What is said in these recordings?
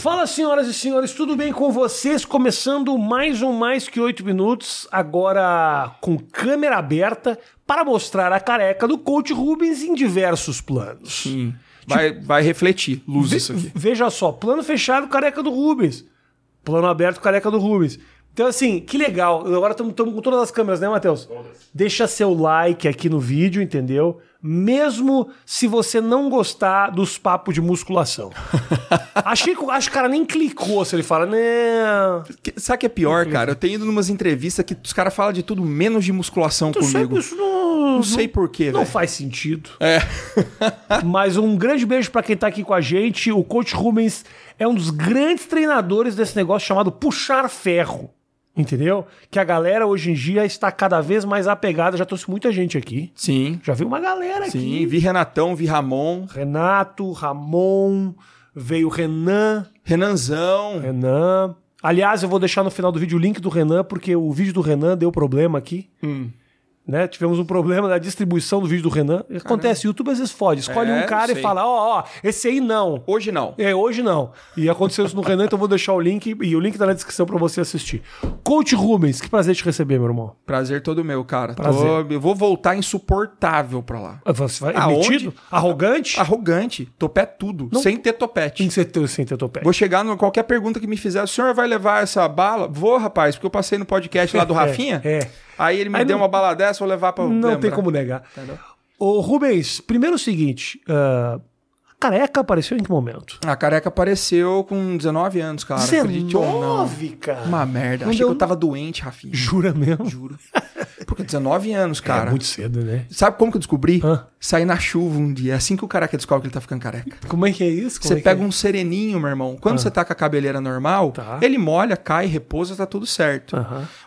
Fala, senhoras e senhores, tudo bem com vocês? Começando mais um Mais Que Oito Minutos, agora com câmera aberta, para mostrar a careca do coach Rubens em diversos planos. Sim. Vai, vai refletir luz Ve- isso aqui. Veja só, plano fechado, careca do Rubens. Plano aberto, careca do Rubens. Então, assim, que legal. Agora estamos com todas as câmeras, né, Matheus? Deixa seu like aqui no vídeo, entendeu? Mesmo se você não gostar dos papos de musculação. Achei que acho que o cara nem clicou se ele fala. Que- Sabe o que é pior, cara? Eu tenho ido numas entrevistas que os caras falam de tudo menos de musculação comigo. isso não, Não sei porquê, Não velho. faz sentido. É. Mas um grande beijo pra quem tá aqui com a gente. O Coach Rubens é um dos grandes treinadores desse negócio chamado puxar ferro. Entendeu? Que a galera hoje em dia está cada vez mais apegada. Já trouxe muita gente aqui. Sim. Já veio uma galera Sim. aqui. Vi Renatão, vi Ramon, Renato, Ramon, veio Renan. Renanzão. Renan. Aliás, eu vou deixar no final do vídeo o link do Renan, porque o vídeo do Renan deu problema aqui. Hum. Né? Tivemos um problema na distribuição do vídeo do Renan. Acontece, o YouTube às vezes fode. Escolhe É, um cara e fala: ó, ó, esse aí não. Hoje não. É, hoje não. E aconteceu isso no Renan, então eu vou deixar o link e o link tá na descrição pra você assistir. Coach Rubens, que prazer te receber, meu irmão. Prazer todo meu, cara. Tô- Prazer. eu vou voltar insuportável pra lá. Você vai Aonde? metido? Arrogante? Arrogante, topete tudo, Não- sem ter topete. Sem ter, sem ter topete. Vou chegar no qualquer pergunta que me fizer, o senhor vai levar essa bala? Vou, rapaz, porque eu passei no podcast lá do Rafinha. É. Aí ele me Aí deu não- uma bala dessa, vou levar pra Não lembrar. tem como negar. Entendeu? Ô, Rubens, primeiro o seguinte: a careca apareceu em que momento? A careca apareceu com 19 anos, cara. acredite ou não. 19, cara. Uma merda. Não Achei deu- que eu tava doente, Rafinha. Jura mesmo? Juro. Porque 19 anos, cara. É muito cedo, né? Sabe como que eu descobri? Hã? Saí na chuva um dia. É assim que o careca descobre que ele tá ficando careca. Como é que é isso? Como Você é que pega é? um sereninho, meu irmão. Quando você tá com a cabeleira normal, Tá. ele molha, cai, repousa, tá tudo certo.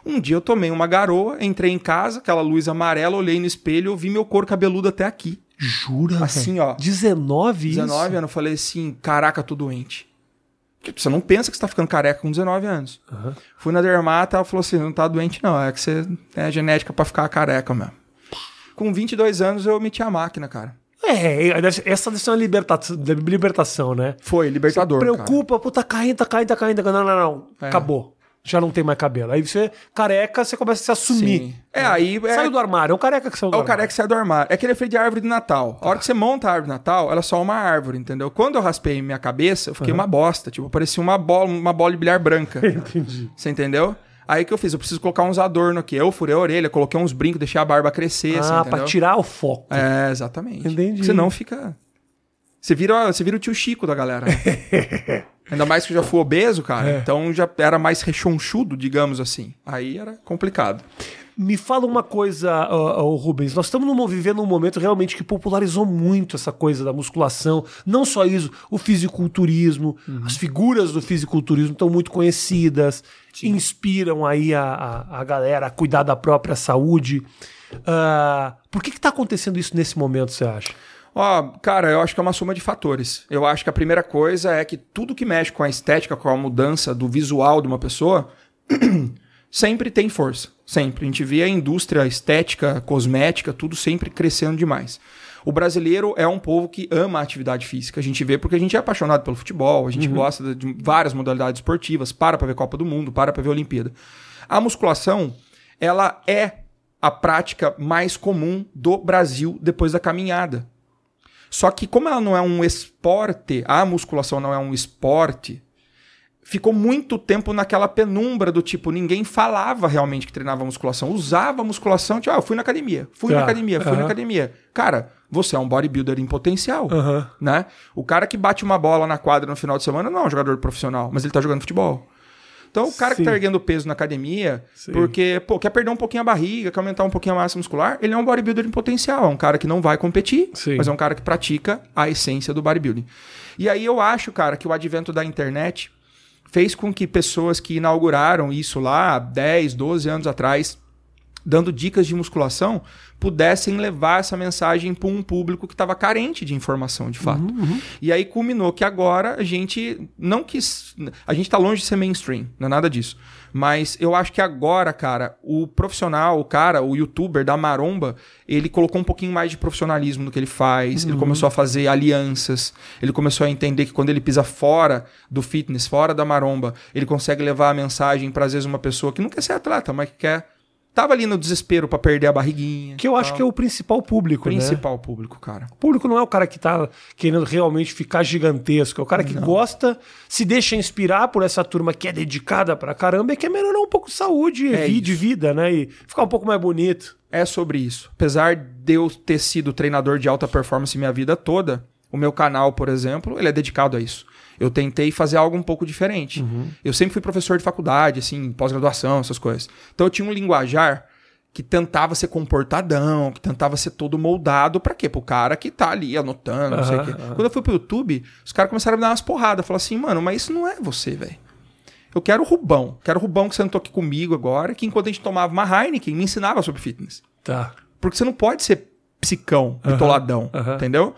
Um dia eu tomei uma garoa, entrei em casa, aquela luz amarela, olhei no espelho, eu vi meu couro cabeludo até aqui. Jura? Assim, ó. 19 isso? 19 anos, eu falei assim, caraca, tô doente. Tipo, Você não pensa que você tá ficando careca com 19 anos. Aham. Fui na dermata, ela falou assim, não tá doente não, é que você é genética pra ficar careca mesmo. Com 22 anos eu meti a máquina, cara. É, ser- essa deve ser uma libertação, libertação né? Foi, libertador, cara. Preocupa, pô, tá caindo, tá caindo, tá caindo. Não, não, não. É. Acabou. Já não tem mais cabelo. Aí você, careca, você começa a se assumir. Sim. É, aí... É... Saiu do armário. É um careca que saiu do É o armário. careca que sai do armário. É aquele efeito de árvore de Natal. A hora que você monta a árvore de Natal, ela é só uma árvore, entendeu? Quando eu raspei minha cabeça, eu fiquei uma bosta. Tipo, parecia uma bola, uma bola de bilhar branca. Entendi. Você entendeu? Aí que eu fiz? Eu preciso colocar uns adornos aqui. Eu furei a orelha, coloquei uns brincos, deixei a barba crescer, assim, Ah, entendeu? pra tirar o foco. É, exatamente. Entendi. Porque Senão fica... Você vira, você vira o tio Chico da galera. Ainda mais que eu já fui obeso, cara. É. Então já era mais rechonchudo, digamos assim. Aí era complicado. Me fala uma coisa, ó, Rubens. Nós estamos num- vivendo um momento realmente que popularizou muito essa coisa da musculação. Não só isso, o fisiculturismo. As figuras do fisiculturismo estão muito conhecidas, inspiram aí a, a, a galera a cuidar da própria saúde. Ah, por que está acontecendo isso nesse momento, você acha? Ó, cara, eu acho que é uma soma de fatores. Eu acho que a primeira coisa é que tudo que mexe com a estética, com a mudança do visual de uma pessoa, sempre tem força. Sempre. A gente vê a indústria estética, cosmética, tudo sempre crescendo demais. O brasileiro é um povo que ama a atividade física. A gente vê porque a gente é apaixonado pelo futebol, a gente gosta de várias modalidades esportivas, para pra ver Copa do Mundo, para pra ver Olimpíada. A musculação, ela é a prática mais comum do Brasil depois da caminhada. Só que como ela não é um esporte, a musculação não é um esporte, ficou muito tempo naquela penumbra do tipo, ninguém falava realmente que treinava musculação, usava musculação, tipo, ah, eu fui na academia, fui Tá, na academia, fui na academia. Cara, você é um bodybuilder em potencial, né? O cara que bate uma bola na quadra no final de semana não é um jogador profissional, mas ele tá jogando futebol. Então, o cara Sim. que tá erguendo peso na academia, Sim. porque, pô, quer perder um pouquinho a barriga, quer aumentar um pouquinho a massa muscular, ele é um bodybuilder em potencial. É um cara que não vai competir, Sim. mas é um cara que pratica a essência do bodybuilding. E aí eu acho, cara, que o advento da internet fez com que pessoas que inauguraram isso lá 10, 12 anos atrás dando dicas de musculação, pudessem levar essa mensagem para um público que estava carente de informação, de fato. Uhum, E aí culminou que agora a gente não quis. A gente tá longe de ser mainstream, não é nada disso. Mas eu acho que agora, cara, o profissional, o cara, o youtuber da maromba, ele colocou um pouquinho mais de profissionalismo no que ele faz, ele começou a fazer alianças, ele começou a entender que quando ele pisa fora do fitness, fora da maromba, ele consegue levar a mensagem para às vezes uma pessoa que não quer ser atleta, mas que quer. Tava ali no desespero para perder a barriguinha. Que eu acho que é o principal público, né? principal público, cara. O público não é o cara que tá querendo realmente ficar gigantesco, é o cara que gosta, se deixa inspirar por essa turma que é dedicada pra caramba e quer melhorar um pouco de saúde É e de vida, né? E ficar um pouco mais bonito. é sobre isso. Apesar de eu ter sido treinador de alta performance minha vida toda, o meu canal, por exemplo, ele é dedicado a isso. Eu tentei fazer algo um pouco diferente. Eu sempre fui professor de faculdade, assim, pós-graduação, essas coisas. Então eu tinha um linguajar que tentava ser comportadão, que tentava ser todo moldado pra quê? Pro cara que tá ali anotando, não sei o quê. Quando eu fui pro YouTube, os caras começaram a me dar umas porradas. Falaram assim, mano, mas isso não é você, velho. Eu quero o Rubão. Quero o Rubão que sentou aqui comigo agora, que enquanto a gente tomava uma Heineken, me ensinava sobre fitness. Tá. Porque você não pode ser psicão, bitoladão, aham. entendeu?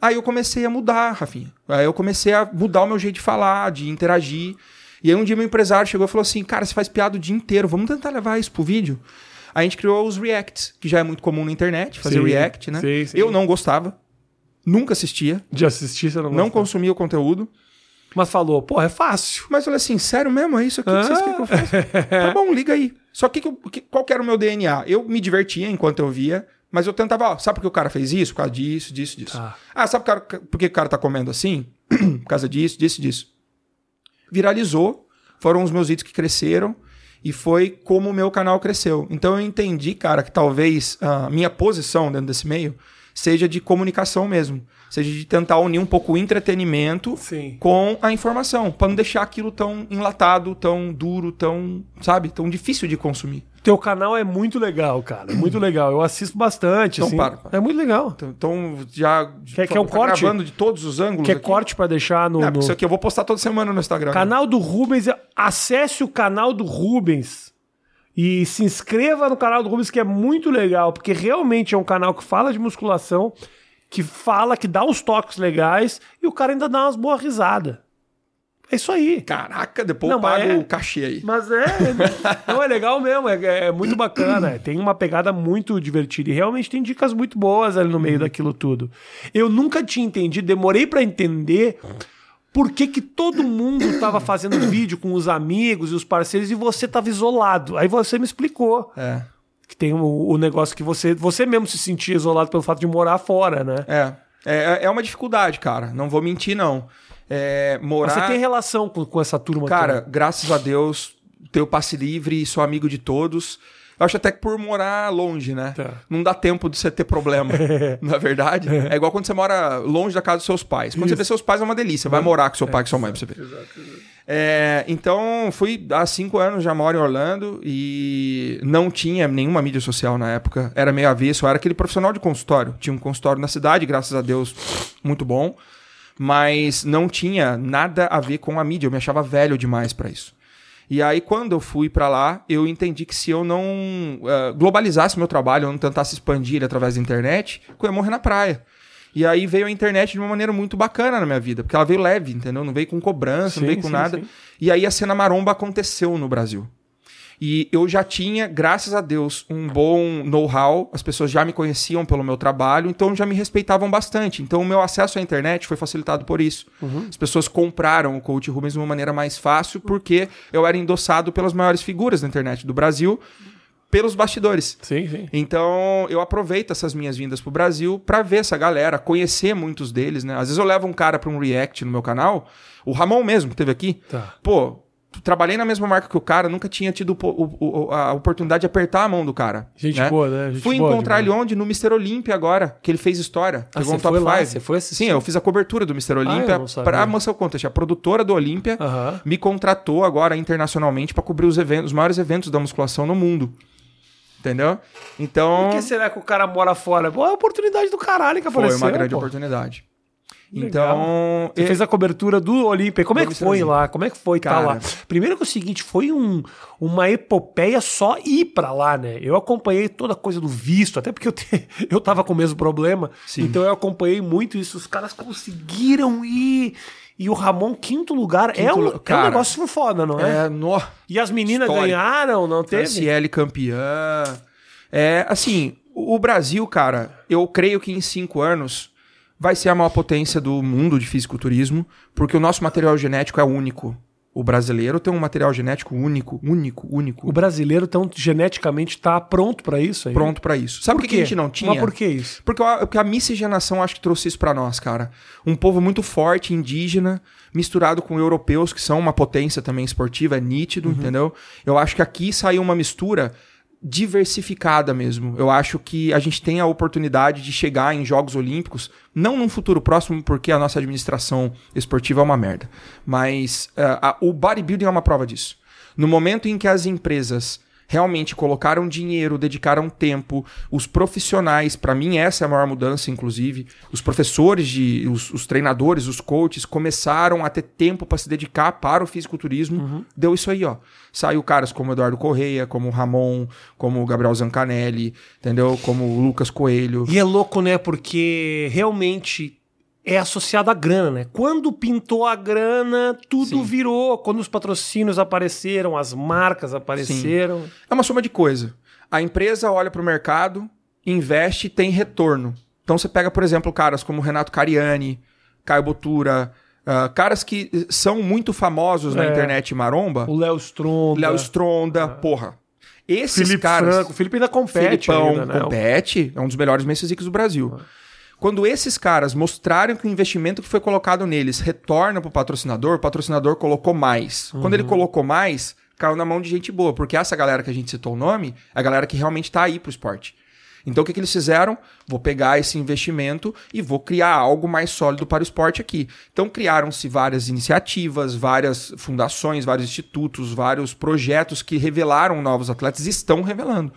Aí eu comecei a mudar, Rafinha. Aí eu comecei a mudar o meu jeito de falar, de interagir. E aí um dia meu empresário chegou e falou assim, cara, você faz piada o dia inteiro, vamos tentar levar isso pro vídeo? Aí a gente criou os reacts, que já é muito comum na internet, fazer Sim, react, né? sim, sim. Eu não gostava, nunca assistia, De assistir, você não não gosta. consumia o conteúdo. Mas falou, pô, é fácil. Mas eu falei assim, sério mesmo? É isso aqui que vocês querem que eu faça? tá bom, liga aí. Só que, que, eu- que- qual que era o meu DNA? Eu me divertia enquanto eu via, mas eu tentava, ó, sabe por que o cara fez isso? Por causa disso, disso, disso. Tá. Ah, sabe por causa- por que o cara tá comendo assim? por causa disso, disso, disso. Viralizou, foram os meus vídeos que cresceram e foi como o meu canal cresceu. Então eu entendi, cara, que talvez a minha posição dentro desse meio seja de comunicação mesmo. Seja de tentar unir um pouco o entretenimento Sim. com a informação, para não deixar aquilo tão enlatado, tão duro, tão, sabe, tão difícil de consumir. Teu canal é muito legal, cara. É muito legal. Eu assisto bastante. Então assim. para, para. É muito legal. Então, então já Quer- quer um tá corte? gravando de todos os ângulos Quer aqui? corte pra deixar no. Não, no- isso aqui eu vou postar toda semana no Instagram. Canal do Rubens. Acesse o canal do Rubens. E se inscreva no canal do Rubens, que é muito legal, porque realmente é um canal que fala de musculação, que fala, que dá uns toques legais, e o cara ainda dá umas boas risadas. É isso aí. Caraca, depois Não, eu pago é- o cachê aí. Mas é. não, é legal mesmo. É, é muito bacana. é, Tem uma pegada muito divertida. E realmente tem dicas muito boas ali no meio daquilo tudo. Eu nunca tinha entendido, demorei pra entender por que, que todo mundo tava fazendo vídeo com os amigos e os parceiros e você tava isolado. Aí você me explicou É. que tem o, o negócio que você, você mesmo se sentia isolado pelo fato de morar fora, né? É. É, é uma dificuldade, cara. Não vou mentir, não. É, morar... Você tem relação com, com essa turma Cara, toda. graças a Deus, tenho passe livre, sou amigo de todos. Eu acho até que por morar longe, né? Tá. Não dá tempo de você ter problema. Na é verdade. É igual quando você mora longe da casa dos seus pais. Quando você vê seus pais é uma delícia. Vai morar com seu pai e com sua mãe pra você ver. É, então, fui há cinco anos, já moro em Orlando e não tinha nenhuma mídia social na época. Era meio avesso, eu era aquele profissional de consultório. Tinha um consultório na cidade, graças a Deus, muito bom. Mas não tinha nada a ver com a mídia. Eu me achava velho demais pra isso. E aí, quando eu fui pra lá, eu entendi que se eu não eh, globalizasse meu trabalho, eu não tentasse expandir ele através da internet, eu ia morrer na praia. E aí veio a internet de uma maneira muito bacana na minha vida, porque ela veio leve, entendeu? Não veio com cobrança, não Sim, veio com sim, nada. sim. E aí a cena maromba aconteceu no Brasil. E eu já tinha, graças a Deus, um bom know-how, as pessoas já me conheciam pelo meu trabalho, então já me respeitavam bastante. Então o meu acesso à internet foi facilitado por isso. Uhum. As pessoas compraram o Coach Rubens de uma maneira mais fácil, porque eu era endossado pelas maiores figuras da internet do Brasil, pelos bastidores. Sim, sim. Então, eu aproveito essas minhas vindas pro Brasil pra ver essa galera, conhecer muitos deles, né? Às vezes eu levo um cara pra um react no meu canal, o Ramon mesmo, que teve aqui. Tá. Pô, trabalhei na mesma marca que o cara, nunca tinha tido o- o- a oportunidade de apertar a mão do cara. Gente né? boa, né? Gente Fui boa encontrar ele onde? No Mr. Olímpia agora, que ele fez história. Ah, Pegou você um top foi lá? 5. Você foi assistir? Sim, eu fiz a cobertura do Mr. Olímpia sabia. pra Muscle Contest. A produtora do Olímpia Aham. me contratou agora internacionalmente pra cobrir os eventos, os maiores eventos da musculação no mundo. Entendeu? Então, Por que será que o cara mora fora? Pô, é a oportunidade do caralho que foi apareceu. uma grande pô. oportunidade. Então. Você é- fez a cobertura do Olímpia. Como é que foi lá? Como é que foi Cara. lá? Primeiro que é o seguinte, foi um, uma epopeia só ir pra lá, né? Eu acompanhei toda a coisa do visto, até porque eu, te, eu tava com o mesmo problema. Sim. Então eu acompanhei muito isso. Os caras conseguiram ir. E o Ramon, quinto lugar, é, Quinto um, lu- é um cara, negócio foda, não é? É, no, E as meninas Histórico. ganharam, não teve? Franciele campeã. É, assim, o Brasil, cara, eu creio que em cinco anos vai ser a maior potência do mundo de fisiculturismo, porque o nosso material genético é único. O brasileiro tem um material genético único, único, único, O brasileiro, então, geneticamente tá pronto pra isso aí? pronto pra isso. Sabe por que, a gente não tinha? Mas por que isso? Porque a, porque a miscigenação acho que trouxe isso pra nós, cara. Um povo muito forte, indígena, misturado com europeus, que são uma potência também esportiva, é nítido, entendeu? Eu acho que aqui saiu uma mistura diversificada mesmo. Eu acho que a gente tem a oportunidade de chegar em Jogos Olímpicos, não num futuro próximo, porque a nossa administração esportiva é uma merda. Mas eh, a- o bodybuilding é uma prova disso. No momento em que as empresas realmente colocaram dinheiro, dedicaram tempo, os profissionais, pra mim essa é a maior mudança, inclusive, os professores, de, os, os treinadores, os coaches começaram a ter tempo pra se dedicar para o fisiculturismo, deu isso aí, ó. Saiu caras como o Eduardo Correia, como o Ramon, como o Gabriel Zancanelli, entendeu? Como o Lucas Coelho. E é louco, né? Porque realmente é associado à grana, né? Quando pintou a grana, tudo Sim. virou. Quando os patrocínios apareceram, as marcas apareceram. É uma soma de coisa. A empresa olha para o mercado, investe e tem retorno. Então você pega, por exemplo, caras como Renato Cariani, Caio Botura, ah, caras que são muito famosos na É. internet maromba, O Léo Stronda. Léo Stronda, porra. Esses Felipe caras. Franco. O Felipe ainda compete Filipão ainda, né? compete, é um dos melhores Messi do Brasil. Quando esses caras mostraram que o investimento que foi colocado neles retorna pro patrocinador, o patrocinador colocou mais. Quando ele colocou mais, caiu na mão de gente boa, porque essa galera que a gente citou o nome é a galera que realmente tá aí pro esporte. Então o que, que eles fizeram? Vou pegar esse investimento e vou criar algo mais sólido para o esporte aqui. Então criaram-se várias iniciativas, várias fundações, vários institutos, vários projetos que revelaram novos atletas e estão revelando.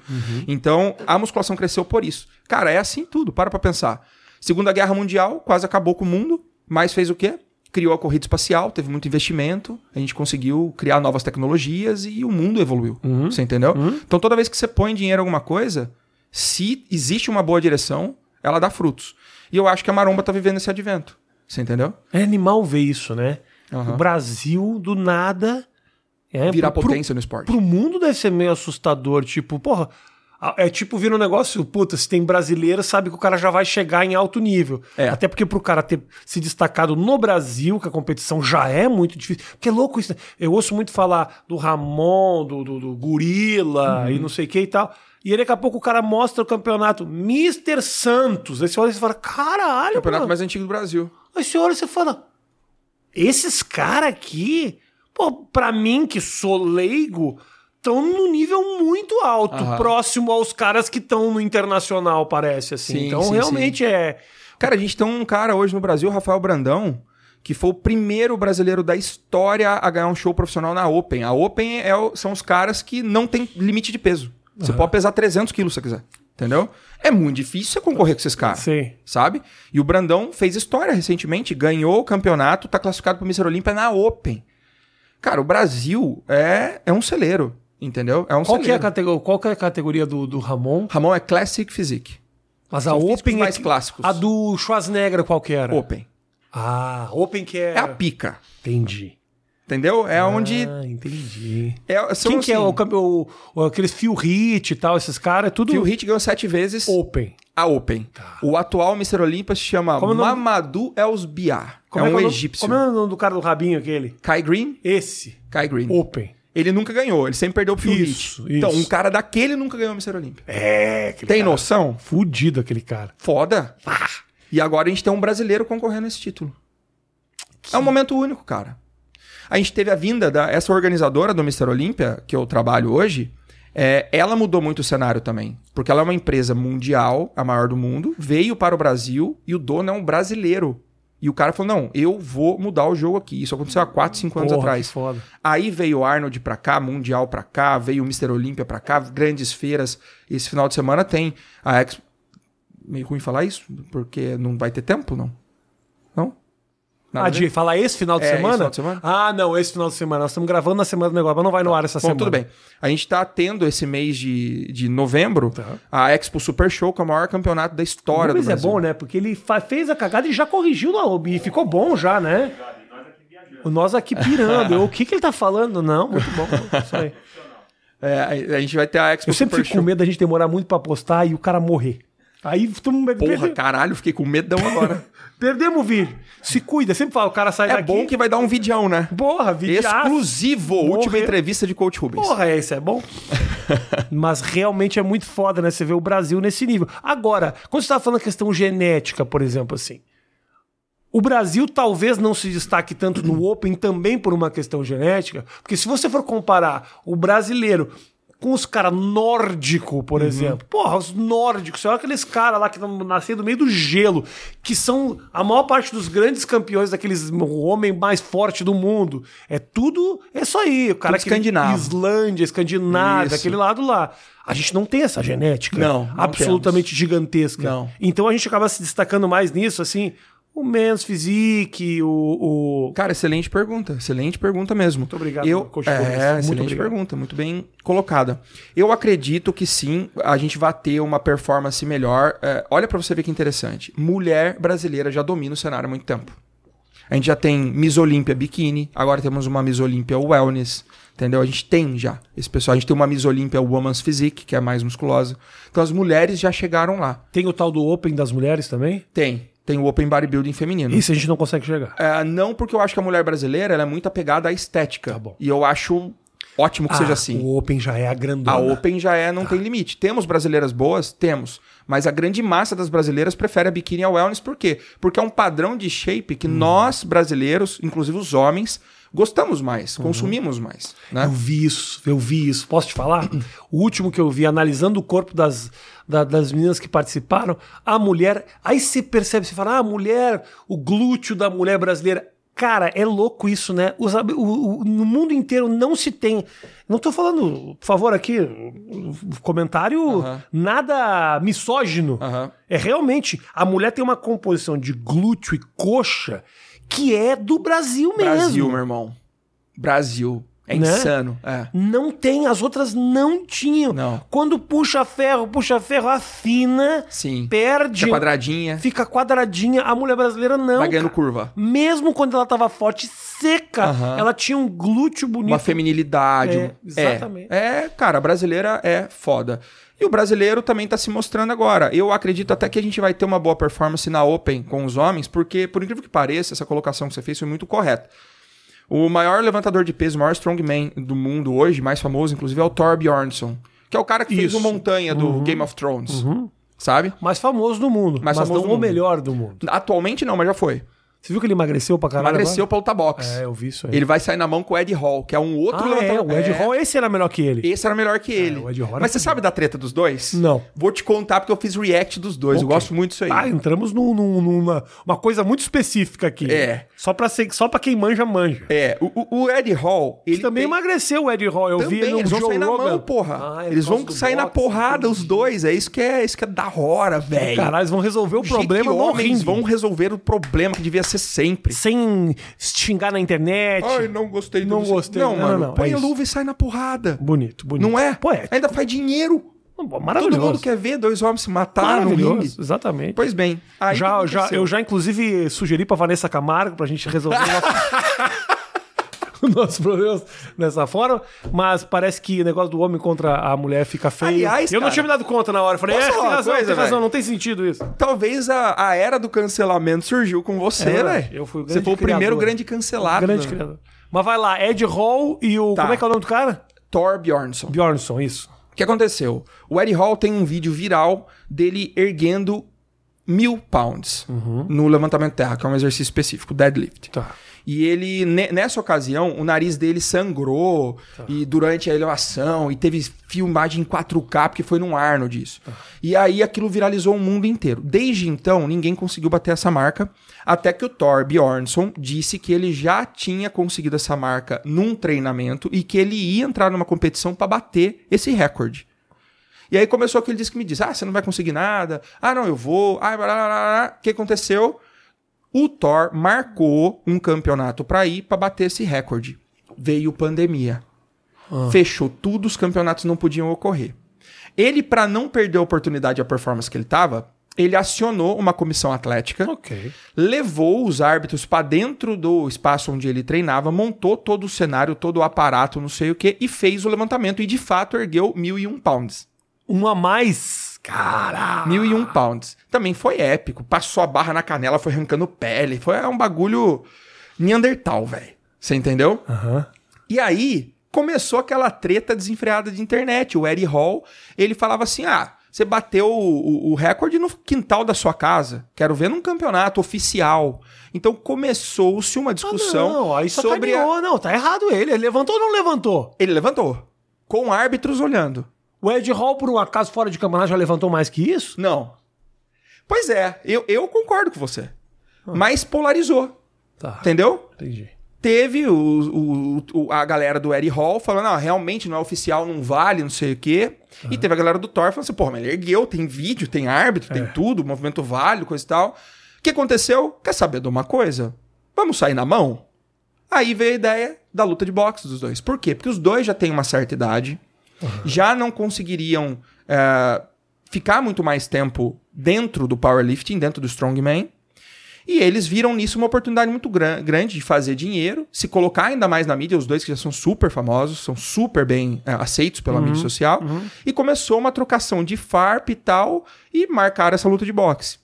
Então a musculação cresceu por isso. Cara, é assim tudo, para pra pensar. Segunda Guerra Mundial quase acabou com o mundo, mas fez o quê? Criou a corrida espacial, teve muito investimento, a gente conseguiu criar novas tecnologias e o mundo evoluiu. Você entendeu? Então toda vez que você põe dinheiro em alguma coisa, se existe uma boa direção, ela dá frutos. E eu acho que a maromba tá vivendo esse advento. Você entendeu? É animal ver isso, né? Aham. O Brasil, do nada. É, Virar pro- potência no esporte. Pro mundo deve ser meio assustador. Tipo, porra. É tipo vir um negócio, puta, se tem brasileiro, sabe que o cara já vai chegar em alto nível. É. Até porque pro cara ter se destacado no Brasil, que a competição já é muito difícil. Porque é louco isso, né? Eu ouço muito falar do Ramon, do, do, do Gorila Uhum. e não sei o que e tal. E aí daqui a pouco o cara mostra o campeonato Mr. Santos. Aí você olha e você fala, caralho, Campeonato mano. mais antigo do Brasil. Aí você olha e você fala: esses caras aqui, pô, pra mim que sou leigo, estão num nível muito alto, Aham. próximo aos caras que estão no internacional, parece assim. Sim, então sim, realmente é. Cara, a gente tem um cara hoje no Brasil, Rafael Brandão, que foi o primeiro brasileiro da história a ganhar um show profissional na Open. A Open é o- são os caras que não tem limite de peso. Você pode pesar 300 quilos se você quiser. Entendeu? É muito difícil você concorrer com esses caras. Sim. Sabe? E o Brandão fez história recentemente, ganhou o campeonato, tá classificado pro Mr. Olímpia na Open. Cara, o Brasil é, é um celeiro. Entendeu? É um Qual é a categoria, qual que é a categoria do, do Ramon? Ramon é Classic Physique. Mas a São Open é mais que- clássicos. A do Schwarzenegger qual que era? Open. Ah, Open que é. É a pica. Entendi. Entendeu? É onde. Ah, entendi. É, são, Quem que é assim, o, campe- o, o aqueles Phil Hit e tal, esses caras, é tudo Phil Heath ganhou sete vezes Open. a Open. O atual Mr. Olímpia se chama Como é? Mamadou Elsbiar. Como é que um egípcio. Como é o nome do cara do rabinho aquele? Kai Green? Esse. Kai Green. Open. Ele nunca ganhou, ele sempre perdeu pro Phil Isso, Heath. Então, isso. um cara daquele nunca ganhou o Mr. Olímpia. É, Tem cara. noção? Fudido aquele cara. Foda. E agora a gente tem um brasileiro concorrendo a esse título. É um momento único, cara. A gente teve a vinda da essa organizadora do Mr. Olímpia, que eu trabalho hoje, é, ela mudou muito o cenário também. Porque ela é uma empresa mundial, a maior do mundo, veio para o Brasil e o dono é um brasileiro. E o cara falou: não, eu vou mudar o jogo aqui. Isso aconteceu há 4, 5 anos Porra, atrás. Aí veio o Arnold pra cá, Mundial pra cá, veio o Mr. Olímpia pra cá, grandes feiras. Esse final de semana tem a Expo. Meio ruim falar isso, porque não vai ter tempo? Não? Nada Ah, de falar esse final de É, esse semana? final de semana. Ah, não, esse final de semana. Nós estamos gravando na semana do negócio, mas não vai no ar essa Bom, semana. tudo bem. A gente tá tendo esse mês de, de novembro Tá. a Expo Super Show, que é o maior campeonato da história Mas do é Brasil. bom, né? Porque ele fez a cagada e já corrigiu no, e ficou bom já, né? O nós aqui pirando. Eu, o que, que ele tá falando? Não, muito bom. Isso aí. É, a, gente vai ter a Expo Eu sempre Super fico com Show. medo da gente demorar muito pra postar e o cara morrer. Aí mundo Porra, caralho, fiquei com medão agora. perdemos o vídeo. Se cuida, sempre fala, o cara sai é daqui. bom que vai dar um videão, né? Porra, vídeo Exclusivo, última entrevista de Coach Rubens. Porra, esse é bom. Mas realmente é muito foda, né? Você vê o Brasil nesse nível. Agora, quando você tava falando questão genética, por exemplo, assim. O Brasil talvez não se destaque tanto no Open também por uma questão genética, porque se você for comparar o brasileiro com os caras nórdicos, por exemplo, porra, os nórdicos, olha aqueles caras lá que nasceram no meio do gelo, que são a maior parte dos grandes campeões daqueles o homem mais forte do mundo. É tudo, é isso aí, o cara Tudo que escandinavo. Islândia, Escandinávia, Isso. aquele lado lá. A gente não tem essa genética Não, não absolutamente gigantesca. Não. Então a gente acaba se destacando mais nisso, assim, o Men's Physique, o, o... Cara, excelente pergunta. Excelente pergunta mesmo. Muito obrigado, Eu, Coach é, Muito excelente obrigado. pergunta. Muito bem colocada. Eu acredito que sim, a gente vai ter uma performance melhor. É, olha pra você ver que interessante. Mulher brasileira já domina o cenário há muito tempo. A gente já tem Miss Olímpia Bikini, agora temos uma Miss Olímpia Wellness, entendeu? A gente tem já esse pessoal. A gente tem uma Miss Olímpia Woman's Physique, que é mais musculosa. Então as mulheres já chegaram lá. Tem o tal do Open das mulheres também? Tem. Tem o Open Bodybuilding feminino. Isso a gente não consegue chegar. É, não porque eu acho que a mulher brasileira ela é muito apegada à estética. Tá. E eu acho ótimo que seja assim. O Open já é a grandona. A Open já é, não tem limite. Temos brasileiras boas? Temos. Mas a grande massa das brasileiras prefere a biquíni ao wellness. Por quê? Porque é um padrão de shape que nós, brasileiros, inclusive os homens, gostamos mais, consumimos mais. Né? Eu vi isso, eu vi isso. Posso te falar? O último que eu vi, analisando o corpo das, da- das meninas que participaram, a mulher. Aí você percebe, você fala, ah, a mulher, o glúteo da mulher brasileira. Cara, é louco isso, né? Os o- o- no mundo inteiro não se tem. Não tô falando, por favor, aqui, comentário nada misógino. É realmente, a mulher tem uma composição de glúteo e coxa que é do Brasil mesmo. Brasil, meu irmão. Brasil. É Né? insano. É. Não tem, as outras não tinham. Não. Quando puxa ferro, puxa ferro, afina, Sim. perde, Fica quadradinha, fica quadradinha. A mulher brasileira não. vai ganhando curva. Mesmo quando ela tava forte, seca, ela tinha um glúteo bonito. Uma feminilidade. É, um- exatamente. É, é, cara, a brasileira é foda. E o brasileiro também tá se mostrando agora. Eu acredito até que a gente vai ter uma boa performance na Open com os homens, porque, por incrível que pareça, essa colocação que você fez foi muito correta. O maior levantador de peso, o maior strongman do mundo hoje, mais famoso, inclusive, é o Thor Bjornsson. Que é o cara que fez Isso. o Montanha do Game of Thrones. Sabe? Mais famoso do mundo. Mais mas famoso não o melhor do mundo. Atualmente não, mas já foi. Você viu que ele emagreceu pra caralho? Emagreceu pra lutar boxe. agora? É, eu vi isso aí. Ele vai sair na mão com o Ed Hall, que é um outro Ah, é, o Ed É. Hall, esse era melhor que ele. Esse era melhor que ele. o Ed Hall Mas você sabe da treta dos dois? Não. Vou te contar porque eu fiz react dos dois. Eu Ok. gosto muito disso aí. Ah, entramos num- num- numa uma coisa muito específica aqui. É. Só pra, ser, só pra quem manja, manja. É, o, o- Ed Hall, ele Ele também tem... emagreceu o Ed Hall. Eu Também, vi no eles vão Joe sair na Rogan. mão, porra. Ah, é eles vão sair na boxe, porrada, os dois. É isso que é, isso que é da hora, velho. Caralho, eles vão resolver o problema no ringue. vão resolver o problema que devia ser sempre. Sem xingar na internet. Ai, não gostei. Não gostei. Não, Não, mano, não, não, põe é a isso. luva e sai na porrada. Bonito, bonito. Não é? Poético. Ainda faz dinheiro. Maravilhoso. Todo mundo quer ver dois homens se matar no Maravilhoso, ringue. exatamente. Pois bem. Aí já, já, eu já, inclusive, sugeri pra Vanessa Camargo pra gente resolver nosso... o nosso problema nessa forma, mas parece que o negócio do homem contra a mulher fica feio. Aliás, eu não cara, tinha me dado conta na hora. Eu falei, é, tem razão, coisa, tem razão, não tem sentido isso. Talvez a, a era do cancelamento surgiu com você, É verdade. velho. Eu fui o Você foi o primeiro grande cancelado. Grande né? criador. Mas vai lá, Ed Hall e o. Tá. Como é que é o nome do cara? Thor Bjornsson. Bjornsson, isso. O que aconteceu? O Eddie Hall tem um vídeo viral dele erguendo mil pounds no levantamento de terra, que é um exercício específico, deadlift. Tá. E ele, ne- nessa ocasião, o nariz dele sangrou e durante a elevação, e teve filmagem em 4K, porque foi num Arnold isso. E aí aquilo viralizou o mundo inteiro. Desde então, ninguém conseguiu bater essa marca, até que o Thor Bjornsson disse que ele já tinha conseguido essa marca num treinamento e que ele ia entrar numa competição para bater esse recorde. E aí começou aquele disco que me diz: ah, você não vai conseguir nada, ah, não, eu vou, ah, blá, blá, blá. o que aconteceu? O Thor marcou um campeonato pra ir pra bater esse recorde. Veio pandemia. Fechou tudo, os campeonatos não podiam ocorrer. Ele, pra não perder a oportunidade e a performance que ele tava, ele acionou uma comissão atlética Ok. levou os árbitros para dentro do espaço onde ele treinava, montou todo o cenário, todo o aparato, não sei o que, e fez o levantamento. E de fato ergueu 1.001 pounds. Um a mais. Caralho. 1.001 pounds. Também foi épico. Passou a barra na canela, foi arrancando pele. Foi um bagulho Neandertal, velho. Você entendeu? Aham. E aí começou aquela treta desenfreada de internet. O Eddie Hall, ele falava assim: ah, você bateu o, o- o recorde no quintal da sua casa. Quero ver num campeonato oficial. Então começou-se uma discussão Ah, não, aí sobre. a- sacaneou. Não, tá errado ele. Ele levantou ou não levantou? Ele levantou. Com árbitros olhando. O Ed Hall, por um acaso, fora de campeonato, já levantou mais que isso? Não. Pois é, eu, eu concordo com você. Mas polarizou. Tá, Entendeu? entendi. teve o, o- o- a galera do Eddie Hall falando, ah, realmente não é oficial, não vale, não sei o quê. E teve a galera do Thor falando assim, porra, mas ele ergueu, tem vídeo, tem árbitro, tem tudo, movimento válido, coisa e tal. O que aconteceu? Quer saber de uma coisa? Vamos sair na mão? Aí veio a ideia da luta de boxe dos dois. Por quê? Porque os dois já têm uma certa idade, já não conseguiriam é, ficar muito mais tempo dentro do powerlifting, dentro do strongman. E eles viram nisso uma oportunidade muito gran- grande de fazer dinheiro, se colocar ainda mais na mídia, os dois que já são super famosos, são super bem é, aceitos pela mídia social. E começou uma trocação de farp e tal, e marcaram essa luta de boxe.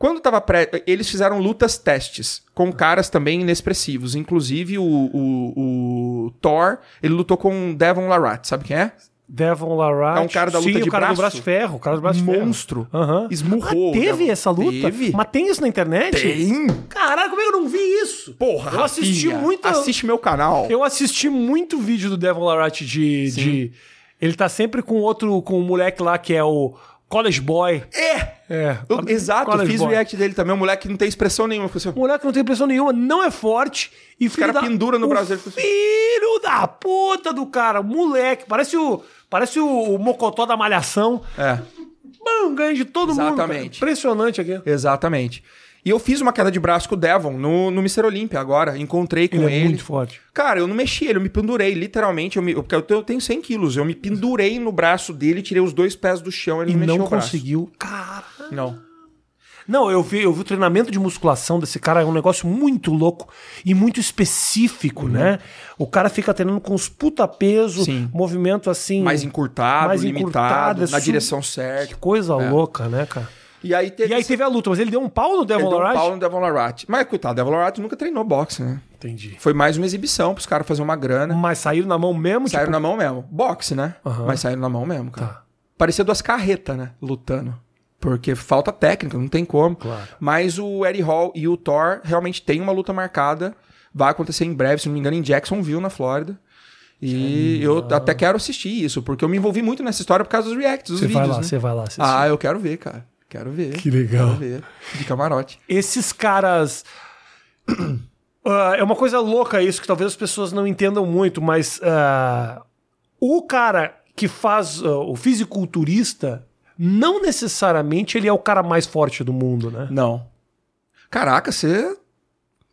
Quando tava pré... Eles fizeram lutas testes com caras também inexpressivos. Inclusive o, o, o Thor, ele lutou com o Devon Larratt, sabe quem é? Devon Larratt. É um cara da luta Sim, de o cara braço. do braço ferro. O cara do braço de ferro. Monstro. Aham. Esmurrou. Ah, teve Devon. essa luta? Teve. Mas tem isso na internet? Tem. Caralho, como é que eu não vi isso? Porra, Eu assisti Rafinha, muito- Assiste meu canal. Eu assisti muito vídeo do Devon Larratt de, de... Ele tá sempre com outro... Com um moleque lá que é o College Boy. É! É. Eu- exato, College fiz o react dele também. Um moleque que não tem expressão nenhuma. Assim, O moleque não tem pressão nenhuma, não é forte. E filho cara da... pendura no o dele, assim. Filho da puta do cara. Moleque. Parece o... Parece o, o mocotó da malhação. É, Bam, ganha de todo mundo. cara. Exatamente. Impressionante aqui. exatamente. E eu fiz uma queda de braço com o Devon no, no Mr. Olímpia agora. Encontrei com Ele ele. é muito forte. Cara, eu não mexi ele, eu me pendurei, literalmente. Eu me, porque eu tenho- eu tenho 100 quilos. Eu me pendurei no braço dele, tirei os dois pés do chão ele E não mexeu não o braço. conseguiu. Cara. Não. Não, eu vi, eu vi o treinamento de musculação desse cara, é um negócio muito louco e muito específico, né? O cara fica treinando com os puta peso, Uhum. Sim. movimento assim. Mais encurtado, mais limitado, encurtado, é na su- direção Que certa. coisa louca, né, cara? E aí teve, E aí teve a luta, mas ele deu um pau no Devon deu um Larratt? pau no Devon Larratt. Mas, coitado, Devon Larratt nunca treinou boxe, né? Entendi. Foi mais uma exibição pros caras fazerem uma grana. Mas saíram na mão mesmo? Saíram tipo, na mão mesmo. Boxe, né? Aham. Mas saíram na mão mesmo, cara. Tá. Parecia duas carretas, né? Lutando. Porque falta técnica, não tem como. Claro. Mas o Eddie Hall e o Thor realmente têm uma luta marcada. Vai acontecer em breve, se não me engano, em Jacksonville, na Flórida. E eu até quero assistir isso, porque eu me envolvi muito nessa história por causa dos reacts, dos Você vídeos. vai lá, né? você vai lá. Você Ah, eu quero ver, cara. Quero ver. Que legal. Quero ver. De camarote. esses caras. Ah, é uma coisa louca isso, que talvez as pessoas não entendam muito, mas ah, o cara que faz ah, o fisiculturista, não necessariamente ele é o cara mais forte do mundo, né? Não. Caraca, você.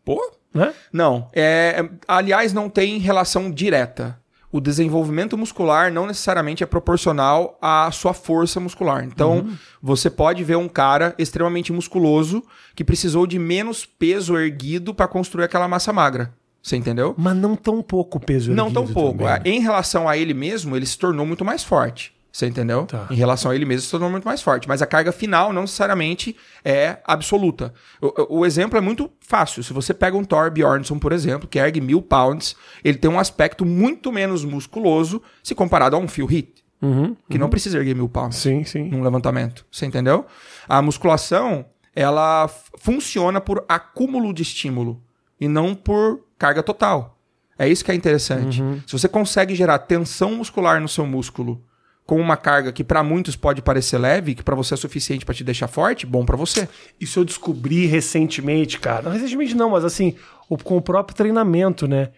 Pô, Né? Não. É, é- aliás, não tem relação direta. O desenvolvimento muscular não necessariamente é proporcional à sua força muscular. Então, você pode ver um cara extremamente musculoso que precisou de menos peso erguido para construir aquela massa magra. Você entendeu? Mas não tão pouco peso Não tão erguido pouco. também? Em relação a ele mesmo, ele se tornou muito mais forte. Você entendeu? Tá. Em relação a ele mesmo, se tornou muito mais forte. Mas a carga final não necessariamente é absoluta. O, o- exemplo é muito fácil. Se você pega um Thor Bjornsson, por exemplo, que ergue mil pounds, ele tem um aspecto muito menos musculoso se comparado a um Phil Heath, Uhum. que não precisa erguer mil pounds Sim, sim. num levantamento. Você entendeu? A musculação, ela funciona por acúmulo de estímulo e não por carga total. É isso que é interessante. Se você consegue gerar tensão muscular no seu músculo com uma carga que para muitos pode parecer leve, que para você é suficiente para te deixar forte, bom para você. Isso eu descobri recentemente, cara. Não recentemente não, mas assim, com o próprio treinamento, né?